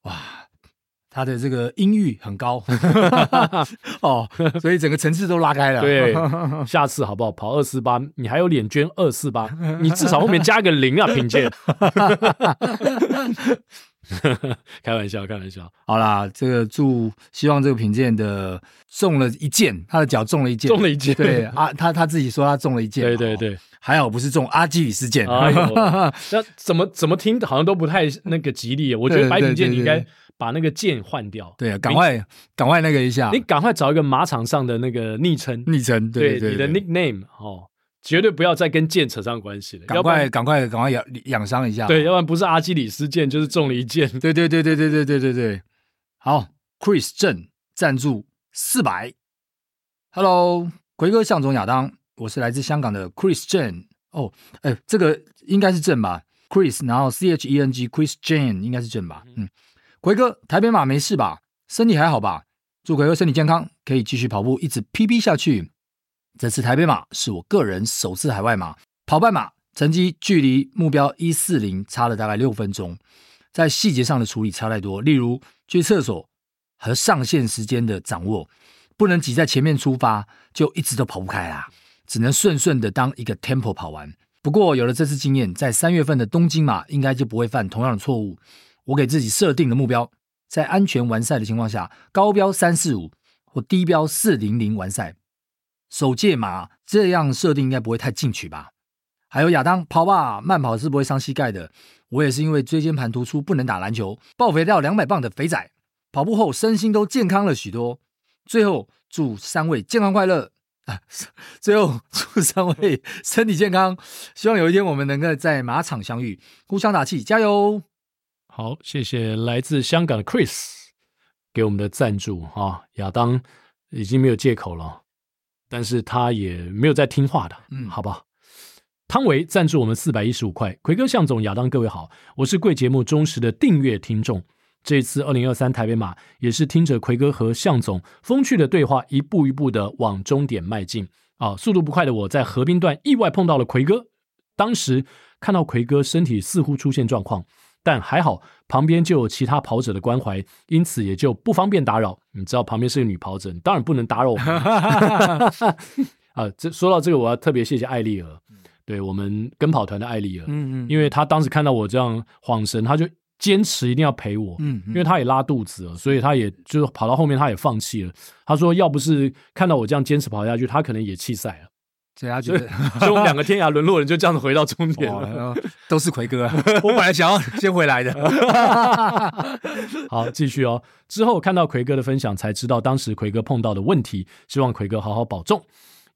哇！他的这个音域很高 (laughs) 哦，所以整个层次都拉开了。对，(laughs) 下次好不好？跑二四八，你还有脸捐二四八？你至少后面加个零啊，品健。(laughs) (laughs) 开玩笑，开玩笑。好啦，这个祝希望这个品鉴的中了一箭，他的脚中了一箭，中了一箭。对啊，他他自己说他中了一箭。对对对，还好不是中阿基里斯腱。(laughs) 那怎么怎么听好像都不太那个吉利。我觉得白品鉴你应该。把那个键换掉，对啊，赶快赶快那个一下，你赶快找一个马场上的那个昵称，昵称，对对，你的 nickname 哦，绝对不要再跟剑扯上关系了，赶快赶快赶快养养伤一下，对，要不然不是阿基里斯腱就是中了一箭，对对对对对对对对对，好，Chris 郑赞助四百，Hello，奎哥向总亚当，我是来自香港的 Chris 郑，哦，哎，这个应该是正吧，Chris，然后 C H E N G Chris Jane 应该是正吧，嗯。奎哥，台北马没事吧？身体还好吧？祝奎哥身体健康，可以继续跑步，一直 PB 下去。这次台北马是我个人首次海外马，跑半马，成绩距离目标一四零差了大概六分钟，在细节上的处理差太多，例如去厕所和上线时间的掌握，不能挤在前面出发，就一直都跑不开啦，只能顺顺的当一个 tempo 跑完。不过有了这次经验，在三月份的东京马应该就不会犯同样的错误。我给自己设定的目标，在安全完赛的情况下，高标三四五或低标四零零完赛。首届马这样设定应该不会太进取吧？还有亚当跑吧，慢跑是不会伤膝盖的。我也是因为椎间盘突出不能打篮球，爆肥掉两百磅的肥仔。跑步后身心都健康了许多。最后祝三位健康快乐啊！(laughs) 最后祝三位身体健康，希望有一天我们能够在马场相遇，互相打气，加油！好，谢谢来自香港的 Chris 给我们的赞助啊！亚当已经没有借口了，但是他也没有在听话的，嗯，好吧。汤唯赞助我们四百一十五块，奎哥、向总、亚当，各位好，我是贵节目忠实的订阅听众。这一次二零二三台北马也是听着奎哥和向总风趣的对话，一步一步的往终点迈进啊！速度不快的我在河滨段意外碰到了奎哥，当时看到奎哥身体似乎出现状况。但还好，旁边就有其他跑者的关怀，因此也就不方便打扰。你知道旁边是个女跑者，你当然不能打扰我们。(laughs) 啊，这说到这个，我要特别谢谢艾丽儿，对我们跟跑团的艾丽儿，嗯嗯，因为她当时看到我这样晃神，她就坚持一定要陪我，嗯，因为她也拉肚子了，所以她也就跑到后面，她也放弃了。她说，要不是看到我这样坚持跑下去，她可能也弃赛了。所以他觉得，所以我们两个天涯沦落人就这样子回到终点了，(laughs) 都是奎哥。(laughs) 我本来想要先回来的。(laughs) 好，继续哦。之后看到奎哥的分享，才知道当时奎哥碰到的问题。希望奎哥好好保重。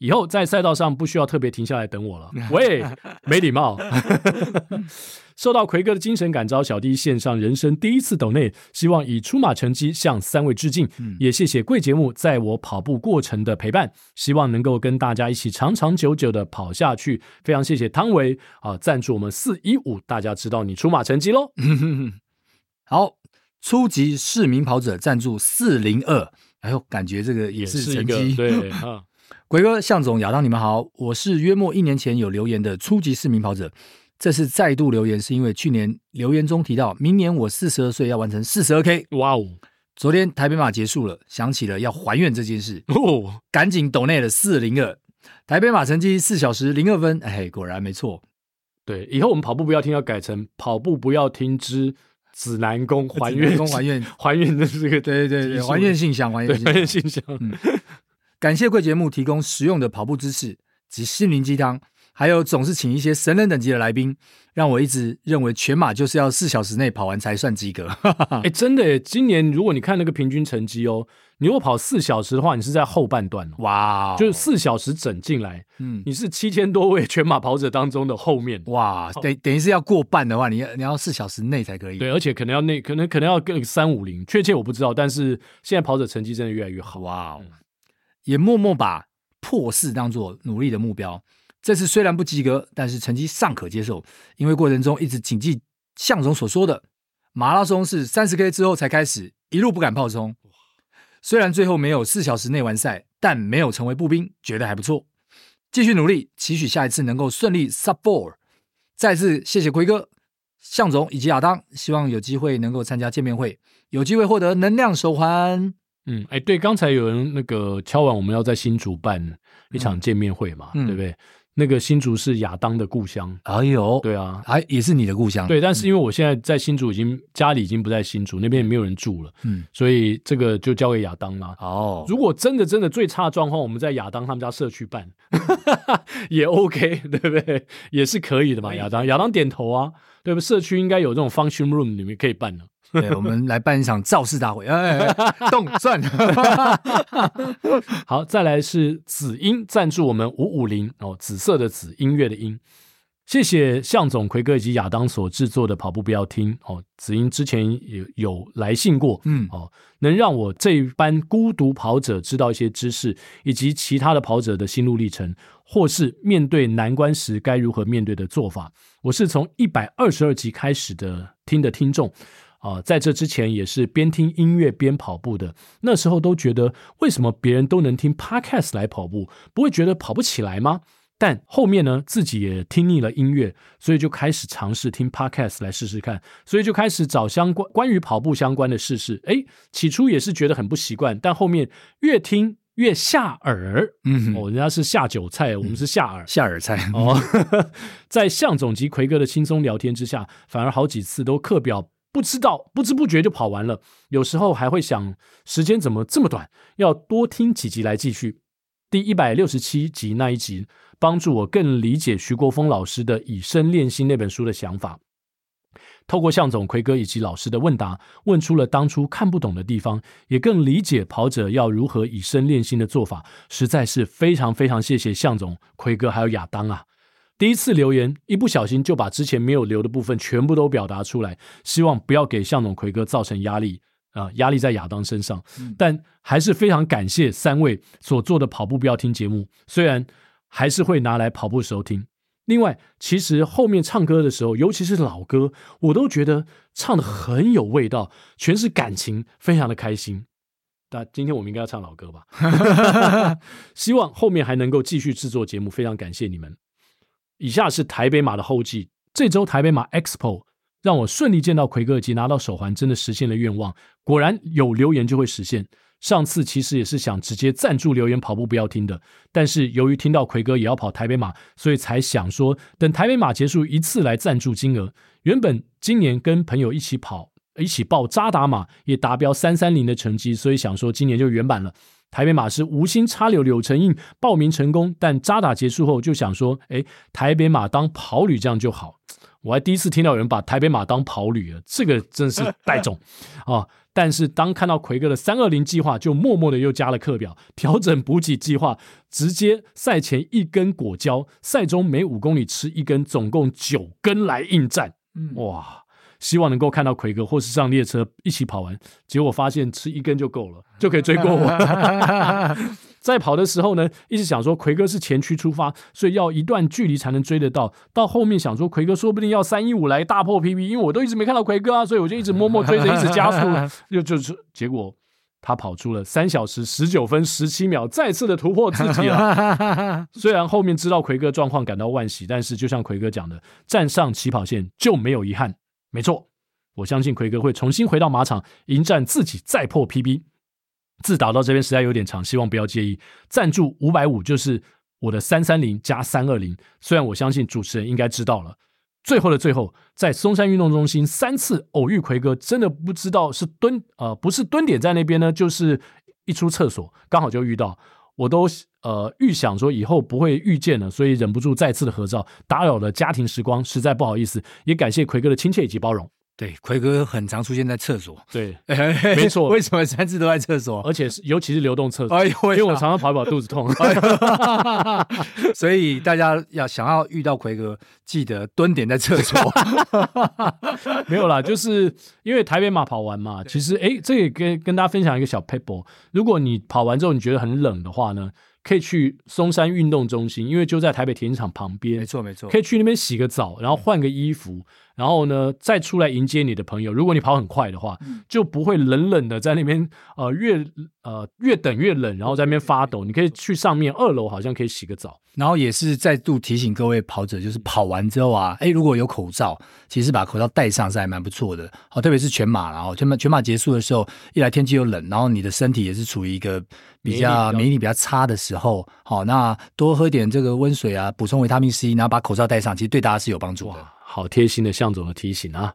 以后在赛道上不需要特别停下来等我了。(laughs) 喂，没礼貌。(laughs) 受到奎哥的精神感召，小弟献上人生第一次抖内，希望以出马成绩向三位致敬。嗯、也谢谢贵节目在我跑步过程的陪伴，希望能够跟大家一起长长久久的跑下去。非常谢谢汤唯啊，赞助我们四一五，大家知道你出马成绩喽。(laughs) 好，初级市民跑者赞助四零二，哎呦，感觉这个也是成绩。对啊。魁哥、向总、亚当，你们好，我是约莫一年前有留言的初级市民跑者，这次再度留言是因为去年留言中提到，明年我四十二岁要完成四十二 K，哇哦！昨天台北马结束了，想起了要还愿这件事，哦，赶紧抖内了四零二，台北马成绩四小时零二分，哎，果然没错。对，以后我们跑步不要听，要改成跑步不要听之指南宫还愿宫还愿 (laughs) 还愿的这个，对对对，还愿信箱，还愿还愿信箱。感谢贵节目提供实用的跑步知识及心灵鸡汤，还有总是请一些神人等级的来宾，让我一直认为全马就是要四小时内跑完才算及格。(laughs) 哎、欸，真的耶，今年如果你看那个平均成绩哦，你如果跑四小时的话，你是在后半段哇、哦，就是四小时整进来，嗯，你是七千多位全马跑者当中的后面，哇，等等于是要过半的话，你要你要四小时内才可以。对，而且可能要那，可能可能要个三五零，确切我不知道，但是现在跑者成绩真的越来越好，哇、嗯也默默把破四当做努力的目标。这次虽然不及格，但是成绩尚可接受，因为过程中一直谨记向总所说的，马拉松是三十 K 之后才开始，一路不敢炮冲。虽然最后没有四小时内完赛，但没有成为步兵，觉得还不错。继续努力，期许下一次能够顺利 sub four。再次谢谢奎哥，向总以及亚当，希望有机会能够参加见面会，有机会获得能量手环。嗯，哎，对，刚才有人那个敲完，我们要在新竹办一场见面会嘛，嗯、对不对？那个新竹是亚当的故乡，哎呦，对啊，哎，也是你的故乡，对。但是因为我现在在新竹，已经家里已经不在新竹，那边也没有人住了，嗯，所以这个就交给亚当了。哦，如果真的真的最差状况，我们在亚当他们家社区办，(laughs) 也 OK，对不对？也是可以的嘛，亚当，亚当点头啊，对不？社区应该有这种 function room 里面可以办的。(laughs) 对，我们来办一场造势大会，哎，动 (laughs) 算了。(laughs) 好，再来是紫音赞助我们五五零哦，紫色的紫，音乐的音。谢谢向总、奎哥以及亚当所制作的跑步不要听哦。紫英之前有有来信过，嗯，哦，能让我这一班孤独跑者知道一些知识，以及其他的跑者的心路历程，或是面对难关时该如何面对的做法。我是从一百二十二集开始的听的听众。啊，在这之前也是边听音乐边跑步的。那时候都觉得，为什么别人都能听 Podcast 来跑步，不会觉得跑不起来吗？但后面呢，自己也听腻了音乐，所以就开始尝试听 Podcast 来试试看。所以就开始找相关关于跑步相关的试试。诶，起初也是觉得很不习惯，但后面越听越下耳。嗯，哦，人家是下酒菜，我们是下耳、嗯、下耳菜。哦，(laughs) 在向总及奎哥的轻松聊天之下，反而好几次都课表。不知道，不知不觉就跑完了。有时候还会想，时间怎么这么短？要多听几集来继续。第一百六十七集那一集，帮助我更理解徐国峰老师的《以身练心》那本书的想法。透过向总、奎哥以及老师的问答，问出了当初看不懂的地方，也更理解跑者要如何以身练心的做法。实在是非常非常谢谢向总、奎哥还有亚当啊！第一次留言，一不小心就把之前没有留的部分全部都表达出来，希望不要给向总、奎哥造成压力啊、呃，压力在亚当身上。但还是非常感谢三位所做的跑步不要听节目，虽然还是会拿来跑步时候听。另外，其实后面唱歌的时候，尤其是老歌，我都觉得唱的很有味道，全是感情，非常的开心。那今天我们应该要唱老歌吧？(laughs) (laughs) 希望后面还能够继续制作节目，非常感谢你们。以下是台北马的后记。这周台北马 Expo 让我顺利见到奎哥及拿到手环，真的实现了愿望。果然有留言就会实现。上次其实也是想直接赞助留言跑步不要听的，但是由于听到奎哥也要跑台北马，所以才想说等台北马结束一次来赞助金额。原本今年跟朋友一起跑，一起报渣打马也达标三三零的成绩，所以想说今年就圆满了。台北马是无心插柳柳成荫，报名成功，但渣打结束后就想说，哎，台北马当跑旅这样就好。我还第一次听到有人把台北马当跑旅了，这个真是 (laughs) 带种啊！但是当看到奎哥的三二零计划，就默默的又加了课表，调整补给计划，直接赛前一根果胶，赛中每五公里吃一根，总共九根来应战。哇！希望能够看到奎哥或是上列车一起跑完，结果发现吃一根就够了，(laughs) 就可以追过我。(laughs) 在跑的时候呢，一直想说奎哥是前驱出发，所以要一段距离才能追得到。到后面想说奎哥说不定要三一五来大破 PB，因为我都一直没看到奎哥啊，所以我就一直默默追着，一直加速。(laughs) 就就是结果他跑出了三小时十九分十七秒，再次的突破自己了。虽然后面知道奎哥状况感到万喜，但是就像奎哥讲的，站上起跑线就没有遗憾。没错，我相信奎哥会重新回到马场迎战自己，再破 PB。字打到这边实在有点长，希望不要介意。赞助五百五就是我的三三零加三二零，虽然我相信主持人应该知道了。最后的最后，在松山运动中心三次偶遇奎哥，真的不知道是蹲呃不是蹲点在那边呢，就是一出厕所刚好就遇到，我都呃预想说以后不会遇见了，所以忍不住再次的合照，打扰了家庭时光，实在不好意思，也感谢奎哥的亲切以及包容。对，奎哥很常出现在厕所。对，(laughs) 没错。为什么三次都在厕所？而且是尤其是流动厕所。哎，因为我常常跑一跑肚子痛。哎、所以大家要想要遇到奎哥，记得蹲点在厕所。(laughs) 没有啦，就是因为台北马跑完嘛。其实，哎，这也跟跟大家分享一个小 paper。如果你跑完之后你觉得很冷的话呢，可以去松山运动中心，因为就在台北田径场旁边。没错，没错。可以去那边洗个澡，然后换个衣服。然后呢，再出来迎接你的朋友。如果你跑很快的话，就不会冷冷的在那边，呃，越呃越等越冷，然后在那边发抖。你可以去上面二楼，好像可以洗个澡。然后也是再度提醒各位跑者，就是跑完之后啊，哎，如果有口罩，其实把口罩戴上是还蛮不错的。好，特别是全马，然后全马全马结束的时候，一来天气又冷，然后你的身体也是处于一个比较免疫力比较差的时候，好，那多喝点这个温水啊，补充维他命 C，然后把口罩戴上，其实对大家是有帮助的。好贴心的向总的提醒啊！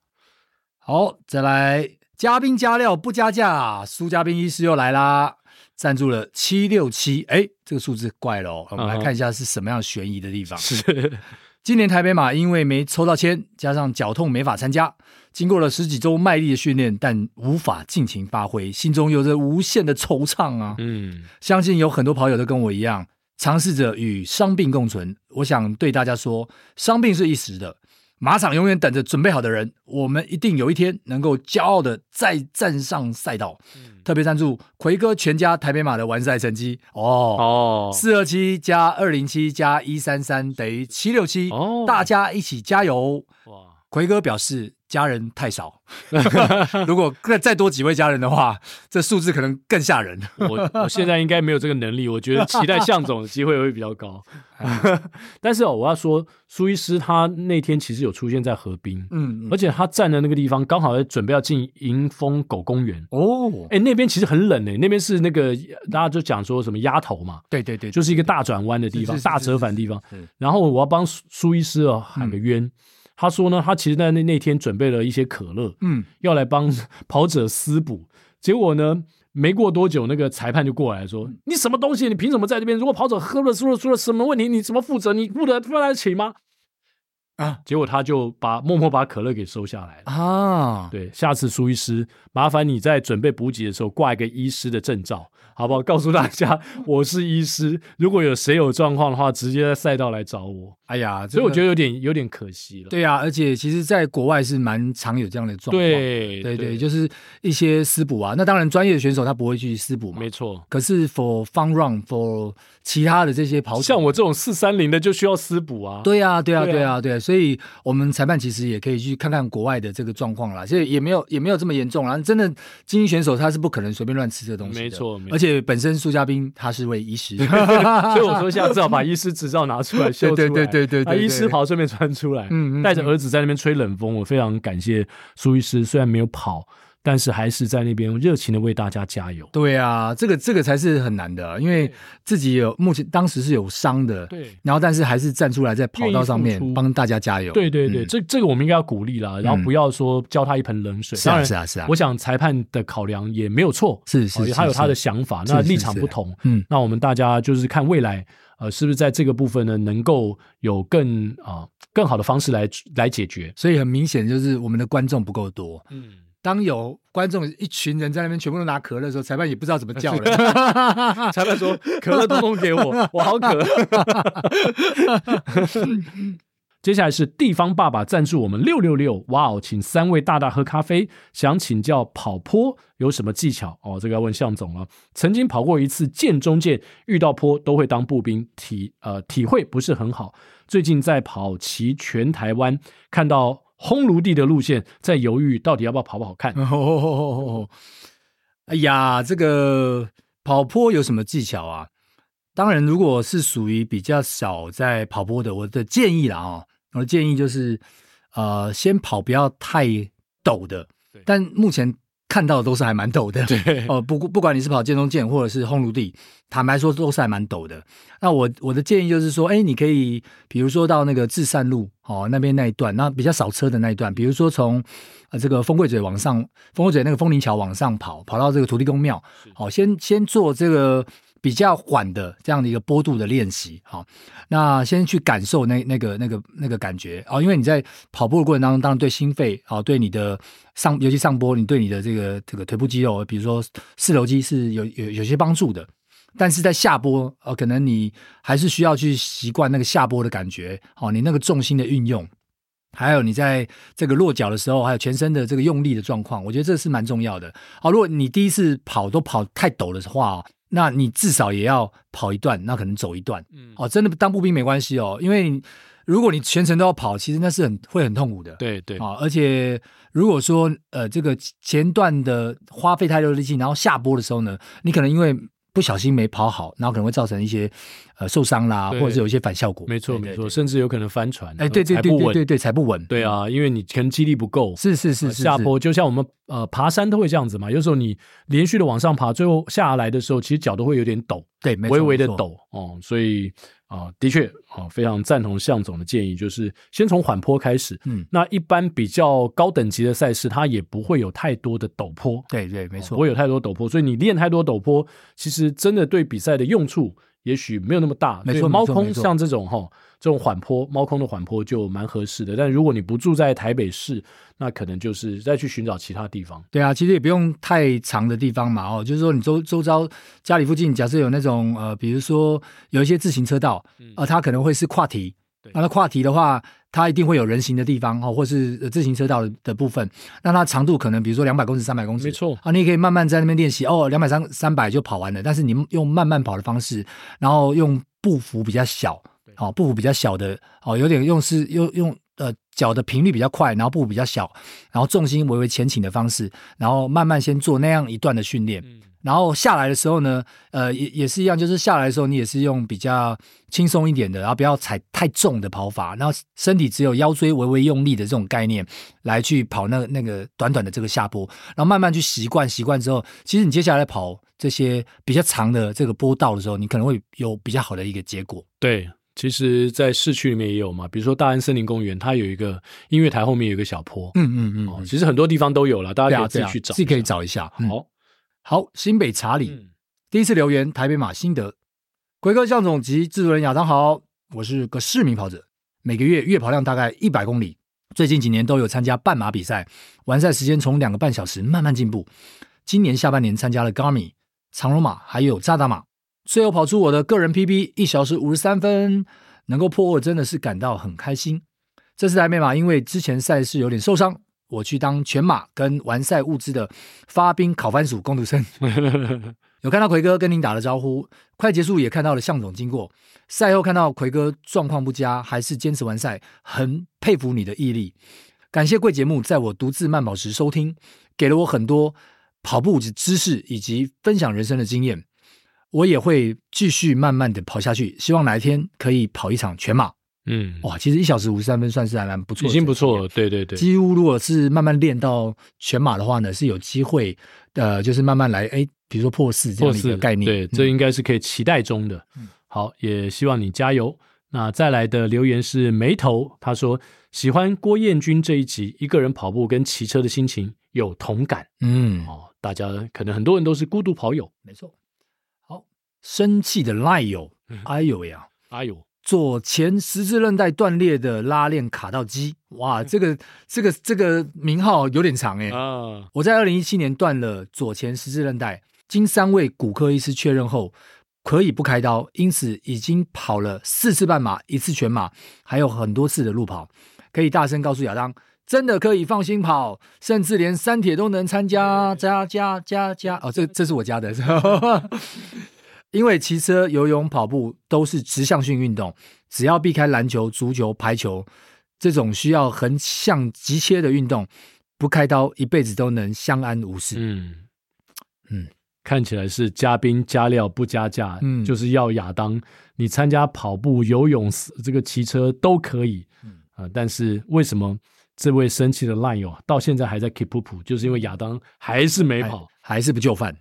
好，再来，加冰加料不加价，苏嘉宾医师又来啦，赞助了七六七，哎，这个数字怪了哦，我们来看一下是什么样悬疑的地方。是，今年台北马因为没抽到签，加上脚痛没法参加，经过了十几周卖力的训练，但无法尽情发挥，心中有着无限的惆怅啊。嗯，相信有很多跑友都跟我一样，尝试着与伤病共存。我想对大家说，伤病是一时的。马场永远等着准备好的人，我们一定有一天能够骄傲的再站上赛道。嗯、特别赞助奎哥全家台北马的完赛成绩哦哦，四二七加二零七加一三三等于七六七，大家一起加油！哇，奎哥表示。家人太少，(laughs) 如果再再多几位家人的话，这数字可能更吓人。(laughs) 我我现在应该没有这个能力，我觉得期待向总的机会会比较高。(laughs) 但是哦，我要说，苏医师他那天其实有出现在河滨，嗯，而且他站的那个地方刚好在准备要进迎风狗公园哦，哎，那边其实很冷诶，那边是那个大家就讲说什么鸭头嘛，对对对，就是一个大转弯的地方，大折返的地方。然后我要帮苏医师哦喊个冤。他说呢，他其实在那那天准备了一些可乐，嗯，要来帮 (laughs) 跑者私补。结果呢，没过多久，那个裁判就过来说：“你什么东西？你凭什么在这边？如果跑者喝了出了出了什么问题，你怎么负责？你负得负得起吗？”啊！结果他就把默默把可乐给收下来了啊。对，下次苏医师，麻烦你在准备补给的时候挂一个医师的证照。好不好？告诉大家，我是医师。如果有谁有状况的话，直接在赛道来找我。哎呀，所以我觉得有点有点可惜了。对啊，而且其实，在国外是蛮常有这样的状况。对对对，就是一些私补啊。那当然，专业的选手他不会去私补嘛。没错。可是，for fun run，for 其他的这些跑，像我这种四三零的就需要私补啊。对啊，对啊，对啊，对。所以，我们裁判其实也可以去看看国外的这个状况啦。所以也没有也没有这么严重啦。真的，精英选手他是不可能随便乱吃这东西的。没错，而且本身苏家。斌他是位医师，(laughs) 所以我说现在至少把医师执照拿出来 (laughs) 秀出来，对对对对，把医师袍顺便穿出来，嗯，带着儿子在那边吹冷风，我非常感谢苏医师，虽然没有跑。但是还是在那边热情的为大家加油。对啊，这个这个才是很难的，因为自己有目前当时是有伤的，对。然后但是还是站出来在跑道上面帮大家加油。对对对，这这个我们应该要鼓励啦，然后不要说浇他一盆冷水。是啊是啊是啊。我想裁判的考量也没有错，是是，他有他的想法，那立场不同，嗯，那我们大家就是看未来，呃，是不是在这个部分呢，能够有更啊更好的方式来来解决？所以很明显就是我们的观众不够多，嗯。当有观众一群人在那边全部都拿可乐的时候，裁判也不知道怎么叫了。(laughs) 裁判说：“可乐都给我，我好渴。(laughs) ”接下来是地方爸爸赞助我们六六六，哇哦，请三位大大喝咖啡，想请教跑坡有什么技巧？哦，这个要问向总了。曾经跑过一次剑中剑，遇到坡都会当步兵，体呃体会不是很好。最近在跑骑全台湾，看到。烘炉地的路线，在犹豫到底要不要跑不好看。(laughs) 哦。哎呀，这个跑坡有什么技巧啊？当然，如果是属于比较少在跑坡的，我的建议啦啊，我的建议就是，呃，先跑不要太陡的。但目前。看到的都是还蛮陡的，对哦，不不管你是跑建中建或者是烘炉地，坦白说都是还蛮陡的。那我我的建议就是说，哎，你可以比如说到那个至善路哦那边那一段，那比较少车的那一段，比如说从呃这个风柜嘴往上，风柜嘴那个风铃桥往上跑，跑到这个土地公庙，好，先先做这个。比较缓的这样的一个坡度的练习，好，那先去感受那那个那个那个感觉哦，因为你在跑步的过程当中，当然对心肺啊，对你的上，尤其上坡，你对你的这个这个腿部肌肉，比如说四头肌是有有有些帮助的，但是在下坡啊，可能你还是需要去习惯那个下坡的感觉，好，你那个重心的运用，还有你在这个落脚的时候，还有全身的这个用力的状况，我觉得这是蛮重要的。好，如果你第一次跑都跑太陡的话，那你至少也要跑一段，那可能走一段，嗯，哦，真的当步兵没关系哦，因为如果你全程都要跑，其实那是很会很痛苦的。对对。啊，而且如果说呃这个前段的花费太多力气，然后下坡的时候呢，你可能因为不小心没跑好，然后可能会造成一些呃受伤啦，或者是有一些反效果。没错没错，甚至有可能翻船。哎，对对对对对对，踩不稳。对啊，因为你可能肌力不够。是是是是，下坡就像我们呃爬山都会这样子嘛。有时候你连续的往上爬，最后下来的时候，其实脚都会有点抖，对，微微的抖哦。所以啊，的确啊，非常赞同向总的建议，就是先从缓坡开始。嗯，那一般比较高等级的赛事，它也不会有太多的陡坡。对对，没错，不会有太多陡坡。所以你练太多陡坡，其实真的对比赛的用处也许没有那么大。没错，猫空像这种哈，这种缓坡，猫空的缓坡就蛮合适的。但如果你不住在台北市，那可能就是再去寻找其他地方。对啊，其实也不用太长的地方嘛。哦，就是说你周周遭家里附近，假设有那种呃，比如说有一些自行车道，呃，它可能会是跨堤。对，那跨堤的话，它一定会有人行的地方哦，或是自行车道的部分。那它长度可能比如说两百公尺、三百公尺，没错啊，你也可以慢慢在那边练习哦，两百三三百就跑完了。但是你用慢慢跑的方式，然后用步幅比较小，哦，步幅比较小的哦，有点用是用用。呃，脚的频率比较快，然后步步比较小，然后重心微微前倾的方式，然后慢慢先做那样一段的训练，嗯、然后下来的时候呢，呃，也也是一样，就是下来的时候你也是用比较轻松一点的，然后不要踩太重的跑法，然后身体只有腰椎微微用力的这种概念来去跑那个那个短短的这个下坡，然后慢慢去习惯，习惯之后，其实你接下来跑这些比较长的这个坡道的时候，你可能会有比较好的一个结果。对。其实，在市区里面也有嘛，比如说大安森林公园，它有一个音乐台后面有一个小坡，嗯嗯嗯、哦，其实很多地方都有了，大家可以自己去找，自己可以找一下。好、嗯，好，新北查理、嗯、第一次留言，台北马心得，魁哥、向总及制作人亚当好，我是个市民跑者，每个月月跑量大概一百公里，最近几年都有参加半马比赛，完赛时间从两个半小时慢慢进步，今年下半年参加了 Garmin 长荣马还有扎达马。最后跑出我的个人 PB 一小时五十三分，能够破二真的是感到很开心。这次台北马因为之前赛事有点受伤，我去当全马跟完赛物资的发兵烤番薯工读生。(laughs) 有看到奎哥跟您打了招呼，快结束也看到了向总经过。赛后看到奎哥状况不佳，还是坚持完赛，很佩服你的毅力。感谢贵节目在我独自慢跑时收听，给了我很多跑步的知识以及分享人生的经验。我也会继续慢慢的跑下去，希望哪一天可以跑一场全马。嗯，哇，其实一小时五十三分算是还蛮不错，已经不错了。对对对，几乎如果是慢慢练到全马的话呢，是有机会，呃，就是慢慢来，哎，比如说破四这样的一个概念。对，这应该是可以期待中的。嗯，好，也希望你加油。那再来的留言是眉头，他说喜欢郭彦军这一集，一个人跑步跟骑车的心情有同感。嗯，哦，大家可能很多人都是孤独跑友，没错。好生气的赖友，哎呦呀，哎呦，左前十字韧带断裂的拉链卡到肌，哇，这个这个这个名号有点长哎。啊，我在二零一七年断了左前十字韧带，经三位骨科医师确认后，可以不开刀，因此已经跑了四次半马，一次全马，还有很多次的路跑，可以大声告诉亚当，真的可以放心跑，甚至连三铁都能参加，加加加加，哦，这这是我家的。(laughs) (laughs) (laughs) 因为骑车、游泳、跑步都是直向性运动，只要避开篮球、足球、排球这种需要横向急切的运动，不开刀一辈子都能相安无事。嗯嗯，看起来是加冰加料不加价，嗯，就是要亚当你参加跑步、游泳、这个骑车都可以。嗯啊、呃，但是为什么这位生气的烂友到现在还在 keep up？就是因为亚当还是没跑，还，是不就范。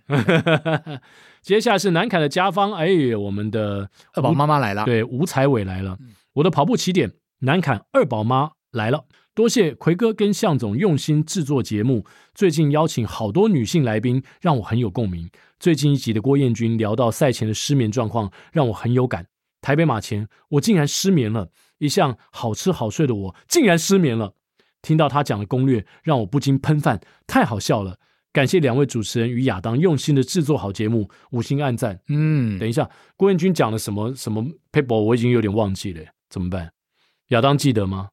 (laughs) 接下来是南凯的家方，哎，我们的二宝妈妈来了，对，吴彩伟来了。我的跑步起点，南凯二宝妈来了，多谢奎哥跟向总用心制作节目。最近邀请好多女性来宾，让我很有共鸣。最近一集的郭彦军聊到赛前的失眠状况，让我很有感。台北马前，我竟然失眠了，一向好吃好睡的我竟然失眠了。听到他讲的攻略，让我不禁喷饭，太好笑了。感谢两位主持人与亚当用心的制作好节目，五星暗赞。嗯，等一下，郭彦军讲了什么什么 paper，我已经有点忘记了，怎么办？亚当记得吗？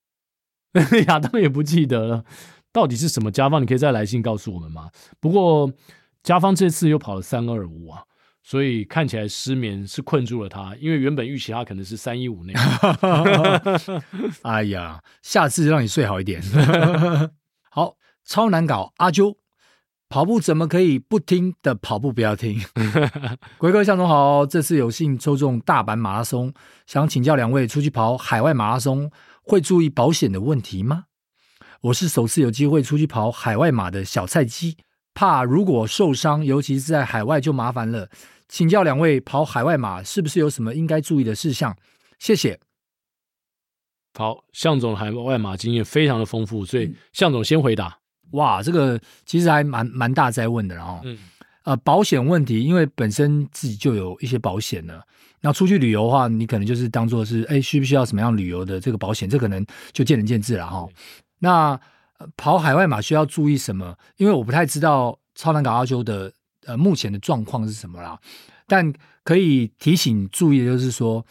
(laughs) 亚当也不记得了，到底是什么？家方，你可以再来信告诉我们吗？不过家方这次又跑了三二五啊，所以看起来失眠是困住了他，因为原本预期他可能是三一五那样。(laughs) 哎呀，下次让你睡好一点。(laughs) 好，超难搞，阿啾。跑步怎么可以不听的？跑步不要听。鬼哥向总好，这次有幸抽中大阪马拉松，想请教两位，出去跑海外马拉松会注意保险的问题吗？我是首次有机会出去跑海外马的小菜鸡，怕如果受伤，尤其是在海外就麻烦了。请教两位，跑海外马是不是有什么应该注意的事项？谢谢。好，向总海外马经验非常的丰富，所以向总先回答。哇，这个其实还蛮蛮大在问的，然后，嗯，呃，保险问题，因为本身自己就有一些保险了，然后出去旅游的话，你可能就是当做是，哎，需不需要什么样旅游的这个保险？这可能就见仁见智了哈。那跑海外马需要注意什么？因为我不太知道超难港阿啾的呃目前的状况是什么啦，但可以提醒注意的就是说，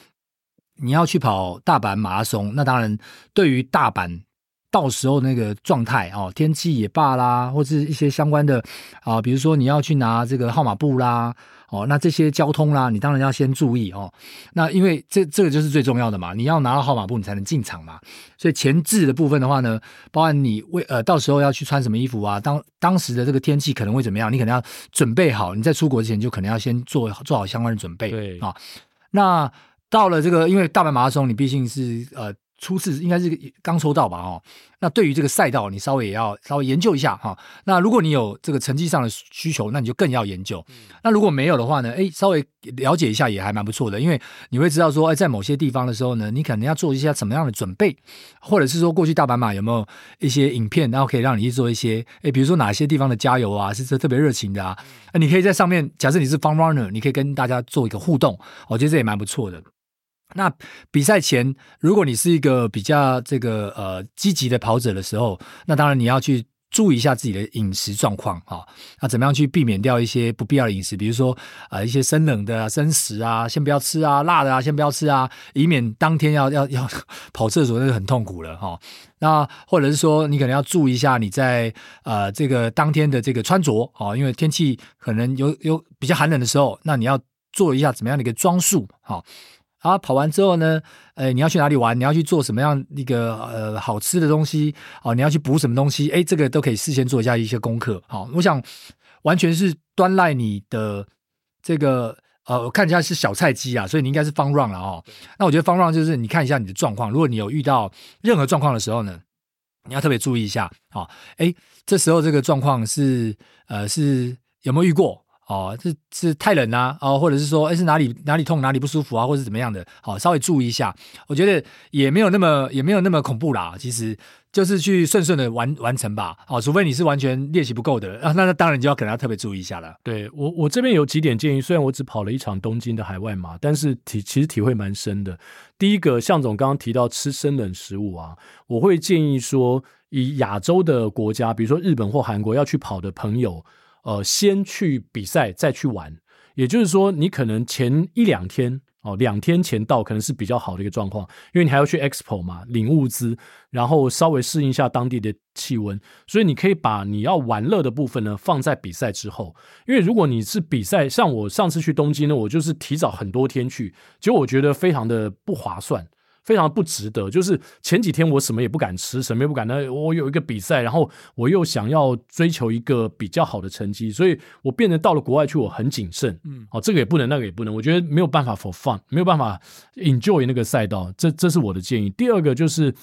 你要去跑大阪马拉松，那当然对于大阪。到时候那个状态哦，天气也罢啦，或者一些相关的啊，比如说你要去拿这个号码布啦，哦，那这些交通啦，你当然要先注意哦。那因为这这个就是最重要的嘛，你要拿到号码布，你才能进场嘛。所以前置的部分的话呢，包含你为呃到时候要去穿什么衣服啊，当当时的这个天气可能会怎么样，你可能要准备好。你在出国之前就可能要先做做好相关的准备。对啊，那到了这个，因为大阪马拉松，你毕竟是呃。初次应该是刚抽到吧，哦，那对于这个赛道，你稍微也要稍微研究一下哈。那如果你有这个成绩上的需求，那你就更要研究。那如果没有的话呢？哎，稍微了解一下也还蛮不错的，因为你会知道说，哎，在某些地方的时候呢，你可能要做一些什么样的准备，或者是说过去大阪马有没有一些影片，然后可以让你去做一些，哎，比如说哪些地方的加油啊，是特别热情的啊，那你可以在上面，假设你是 fun runner，你可以跟大家做一个互动，我觉得这也蛮不错的。那比赛前，如果你是一个比较这个呃积极的跑者的时候，那当然你要去注意一下自己的饮食状况啊。那怎么样去避免掉一些不必要的饮食？比如说呃一些生冷的生食啊，先不要吃啊；辣的啊，先不要吃啊，以免当天要要要跑厕所那就很痛苦了哈。那或者是说，你可能要注意一下你在呃这个当天的这个穿着啊，因为天气可能有有比较寒冷的时候，那你要做一下怎么样的一个装束哈。啊，跑完之后呢，呃，你要去哪里玩？你要去做什么样一个呃好吃的东西？哦，你要去补什么东西？哎，这个都可以事先做一下一些功课。好，我想完全是端赖你的这个呃，我看一下是小菜鸡啊，所以你应该是 fun run 了哦。那我觉得 fun run 就是你看一下你的状况，如果你有遇到任何状况的时候呢，你要特别注意一下。好，哎，这时候这个状况是呃是有没有遇过？哦，是是太冷啊，哦，或者是说，哎，是哪里哪里痛哪里不舒服啊，或者是怎么样的？好，稍微注意一下。我觉得也没有那么也没有那么恐怖啦，其实就是去顺顺的完完成吧。哦，除非你是完全练习不够的，啊，那那当然就要可能要特别注意一下了。对我我这边有几点建议，虽然我只跑了一场东京的海外马，但是体其实体会蛮深的。第一个，向总刚刚提到吃生冷食物啊，我会建议说，以亚洲的国家，比如说日本或韩国要去跑的朋友。呃，先去比赛再去玩，也就是说，你可能前一两天哦，两天前到可能是比较好的一个状况，因为你还要去 Expo 嘛，领物资，然后稍微适应一下当地的气温，所以你可以把你要玩乐的部分呢放在比赛之后，因为如果你是比赛，像我上次去东京呢，我就是提早很多天去，结果我觉得非常的不划算。非常不值得，就是前几天我什么也不敢吃，什么也不敢。那我有一个比赛，然后我又想要追求一个比较好的成绩，所以我变得到了国外去，我很谨慎。嗯，好，这个也不能，那个也不能。我觉得没有办法 for fun，没有办法 enjoy 那个赛道。这这是我的建议。第二个就是，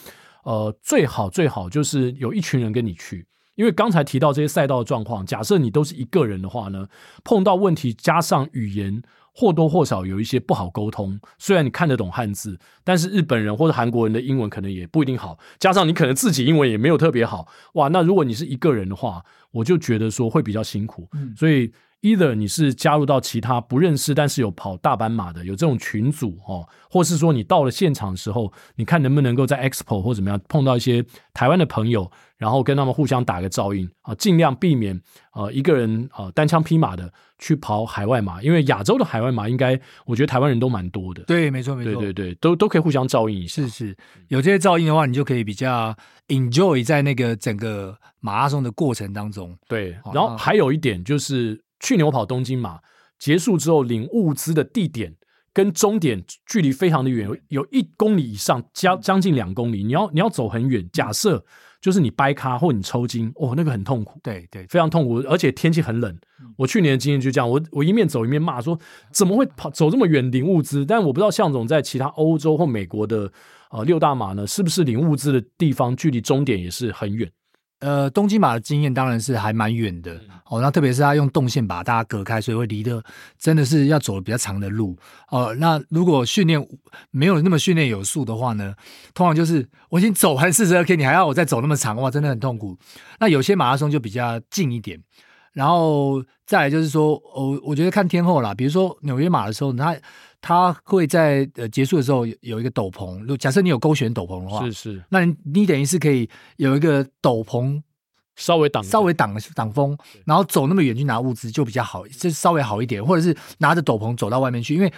呃，最好最好就是有一群人跟你去，因为刚才提到这些赛道的状况，假设你都是一个人的话呢，碰到问题加上语言。或多或少有一些不好沟通，虽然你看得懂汉字，但是日本人或者韩国人的英文可能也不一定好，加上你可能自己英文也没有特别好，哇，那如果你是一个人的话，我就觉得说会比较辛苦，嗯，所以。either 你是加入到其他不认识但是有跑大斑马的有这种群组哦，或是说你到了现场的时候，你看能不能够在 expo 或怎么样碰到一些台湾的朋友，然后跟他们互相打个照应啊，尽量避免呃一个人呃单枪匹马的去跑海外马，因为亚洲的海外马应该我觉得台湾人都蛮多的，对，没错没错，对对对，都都可以互相照应一下，是是，有这些照应的话，你就可以比较 enjoy 在那个整个马拉松的过程当中，对，然后还有一点就是。去年我跑东京马，结束之后领物资的地点跟终点距离非常的远，有一公里以上，将将近两公里，你要你要走很远。假设就是你掰咖或你抽筋，哦，那个很痛苦，对对，非常痛苦，而且天气很冷。我去年的经验就这样，我我一面走一面骂说，怎么会跑走这么远领物资？但我不知道向总在其他欧洲或美国的呃六大马呢，是不是领物资的地方距离终点也是很远？呃，东京马的经验当然是还蛮远的哦。那特别是他用动线把大家隔开，所以会离得真的是要走比较长的路哦。那如果训练没有那么训练有素的话呢，通常就是我已经走完四十二 K，你还要我再走那么长，哇，真的很痛苦。那有些马拉松就比较近一点。然后再来就是说，我我觉得看天后啦，比如说纽约马的时候，它它会在呃结束的时候有一个斗篷，如果假设你有勾选斗篷的话，是是，那你你等于是可以有一个斗篷。稍微挡，稍微挡挡风，然后走那么远去拿物资就比较好，就稍微好一点，或者是拿着斗篷走到外面去，因为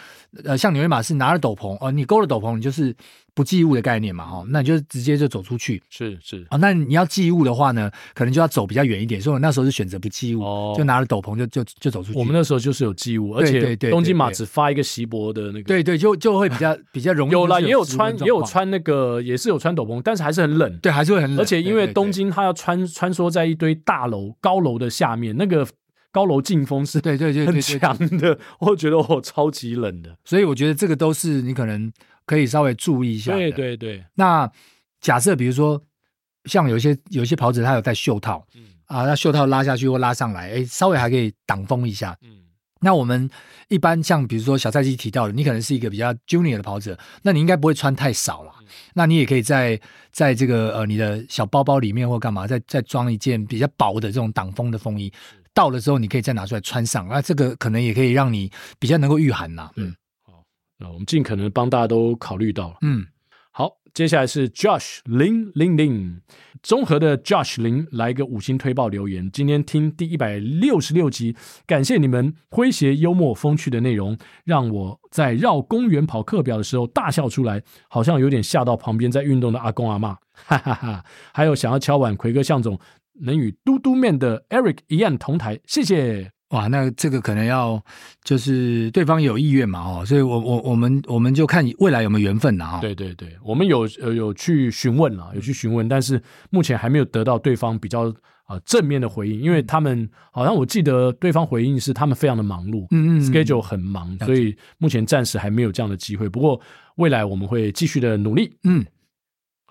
呃，像纽约马是拿着斗篷，哦，你勾了斗篷，你就是不寄物的概念嘛，哈，那你就直接就走出去，是是。啊、哦，那你要寄物的话呢，可能就要走比较远一点，所以我那时候是选择不寄物，哦、就拿了斗篷就就就走出去。我们那时候就是有寄物，而且东京马只发一个锡箔的那个，对对，就就会比较 (laughs) 比较容易有。有啦，也有穿也有穿那个，也是有穿斗篷，但是还是很冷，对，还是会很冷，而且因为东京它要穿穿梭在一堆大楼高楼的下面，那个高楼进风是对对对。很强的，我觉得我超级冷的，所以我觉得这个都是你可能可以稍微注意一下。对对对，那假设比如说像有些有些跑者他有戴袖套，嗯啊，那袖套拉下去或拉上来，哎，稍微还可以挡风一下，嗯。那我们一般像比如说小赛季提到的，你可能是一个比较 junior 的跑者，那你应该不会穿太少了。嗯、那你也可以在在这个呃你的小包包里面或干嘛，再再装一件比较薄的这种挡风的风衣。到了之后，你可以再拿出来穿上。那这个可能也可以让你比较能够御寒呐。嗯，好，那我们尽可能帮大家都考虑到了。嗯。好，接下来是 Josh 零零零，综合的 Josh 零来一个五星推爆留言。今天听第一百六十六集，感谢你们诙谐幽默风趣的内容，让我在绕公园跑课表的时候大笑出来，好像有点吓到旁边在运动的阿公阿妈，哈哈哈。还有想要敲碗，奎哥向总能与嘟嘟面的 Eric 一样同台，谢谢。哇，那这个可能要就是对方有意愿嘛，哦，所以我我我们我们就看未来有没有缘分了哈。对对对，我们有呃有去询问了，有去询问，但是目前还没有得到对方比较啊正面的回应，因为他们好像我记得对方回应是他们非常的忙碌，嗯嗯，schedule 很忙，所以目前暂时还没有这样的机会。不过未来我们会继续的努力，嗯。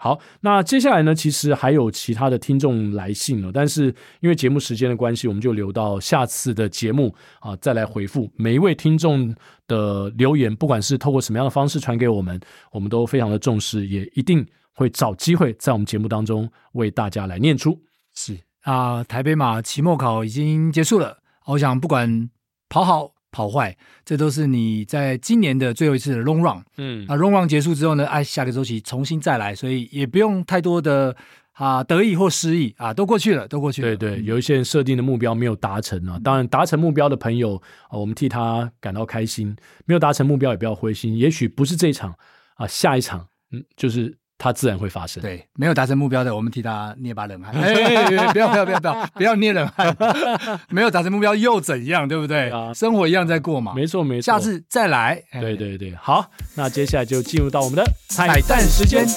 好，那接下来呢？其实还有其他的听众来信了，但是因为节目时间的关系，我们就留到下次的节目啊再来回复每一位听众的留言。不管是透过什么样的方式传给我们，我们都非常的重视，也一定会找机会在我们节目当中为大家来念出。是啊，台北马期末考已经结束了，我想不管跑好。跑坏，这都是你在今年的最后一次的 long run。嗯，啊，long run 结束之后呢，哎，下个周期重新再来，所以也不用太多的啊得意或失意啊，都过去了，都过去了。对对，有一些人设定的目标没有达成啊，当然达成目标的朋友啊，我们替他感到开心；没有达成目标也不要灰心，也许不是这一场啊，下一场，嗯，就是。它自然会发生。对，没有达成目标的，我们替他捏把冷汗。哎，(laughs) 不要不要不要不要不要捏冷汗。(laughs) 没有达成目标又怎样？对不对？啊，生活一样在过嘛。没错没错。下次再来。对对对，好，那接下来就进入到我们的 (laughs) 彩蛋时间。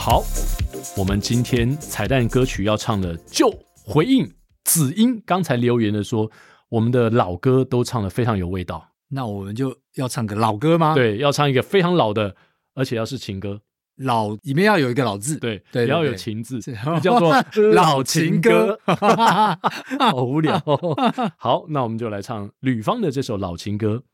好，我们今天彩蛋歌曲要唱的，就回应子英刚才留言的说，我们的老歌都唱的非常有味道。那我们就要唱个老歌吗？对，要唱一个非常老的，而且要是情歌，老里面要有一个老字，对对，也要有情字，(laughs) 叫做 (laughs) 老情歌。(laughs) 好无聊。好，那我们就来唱吕方的这首老情歌。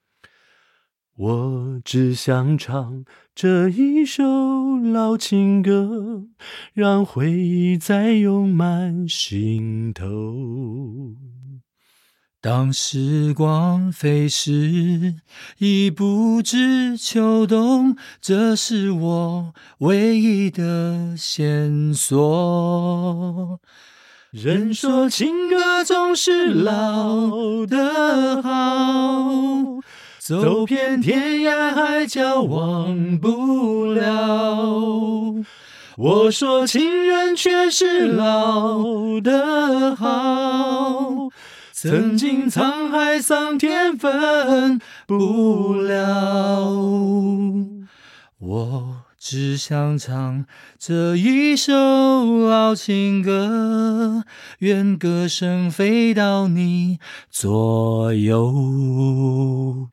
我只想唱这一首老情歌，让回忆再涌满心头。当时光飞逝，已不知秋冬，这是我唯一的线索。人说情歌总是老的好。走遍天涯海角忘不了。我说情人却是老的好，曾经沧海桑田分不了。我只想唱这一首老情歌，愿歌声飞到你左右。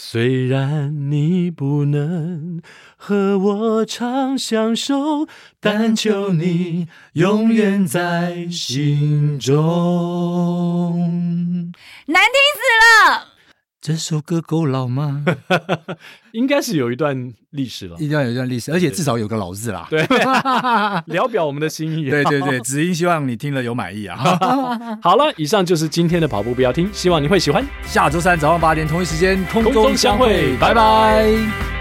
虽然你不能和我长相守，但求你永远在心中。难听死了！这首歌够老吗？(laughs) 应该是有一段历史了，一定要有一段历史，而且至少有个老字啦。对，(laughs) 聊表我们的心意。对对对，只因 (laughs) 希望你听了有满意啊。好了，以上就是今天的跑步不要听，希望你会喜欢。下周三早上八点同一时间空中相会，拜拜。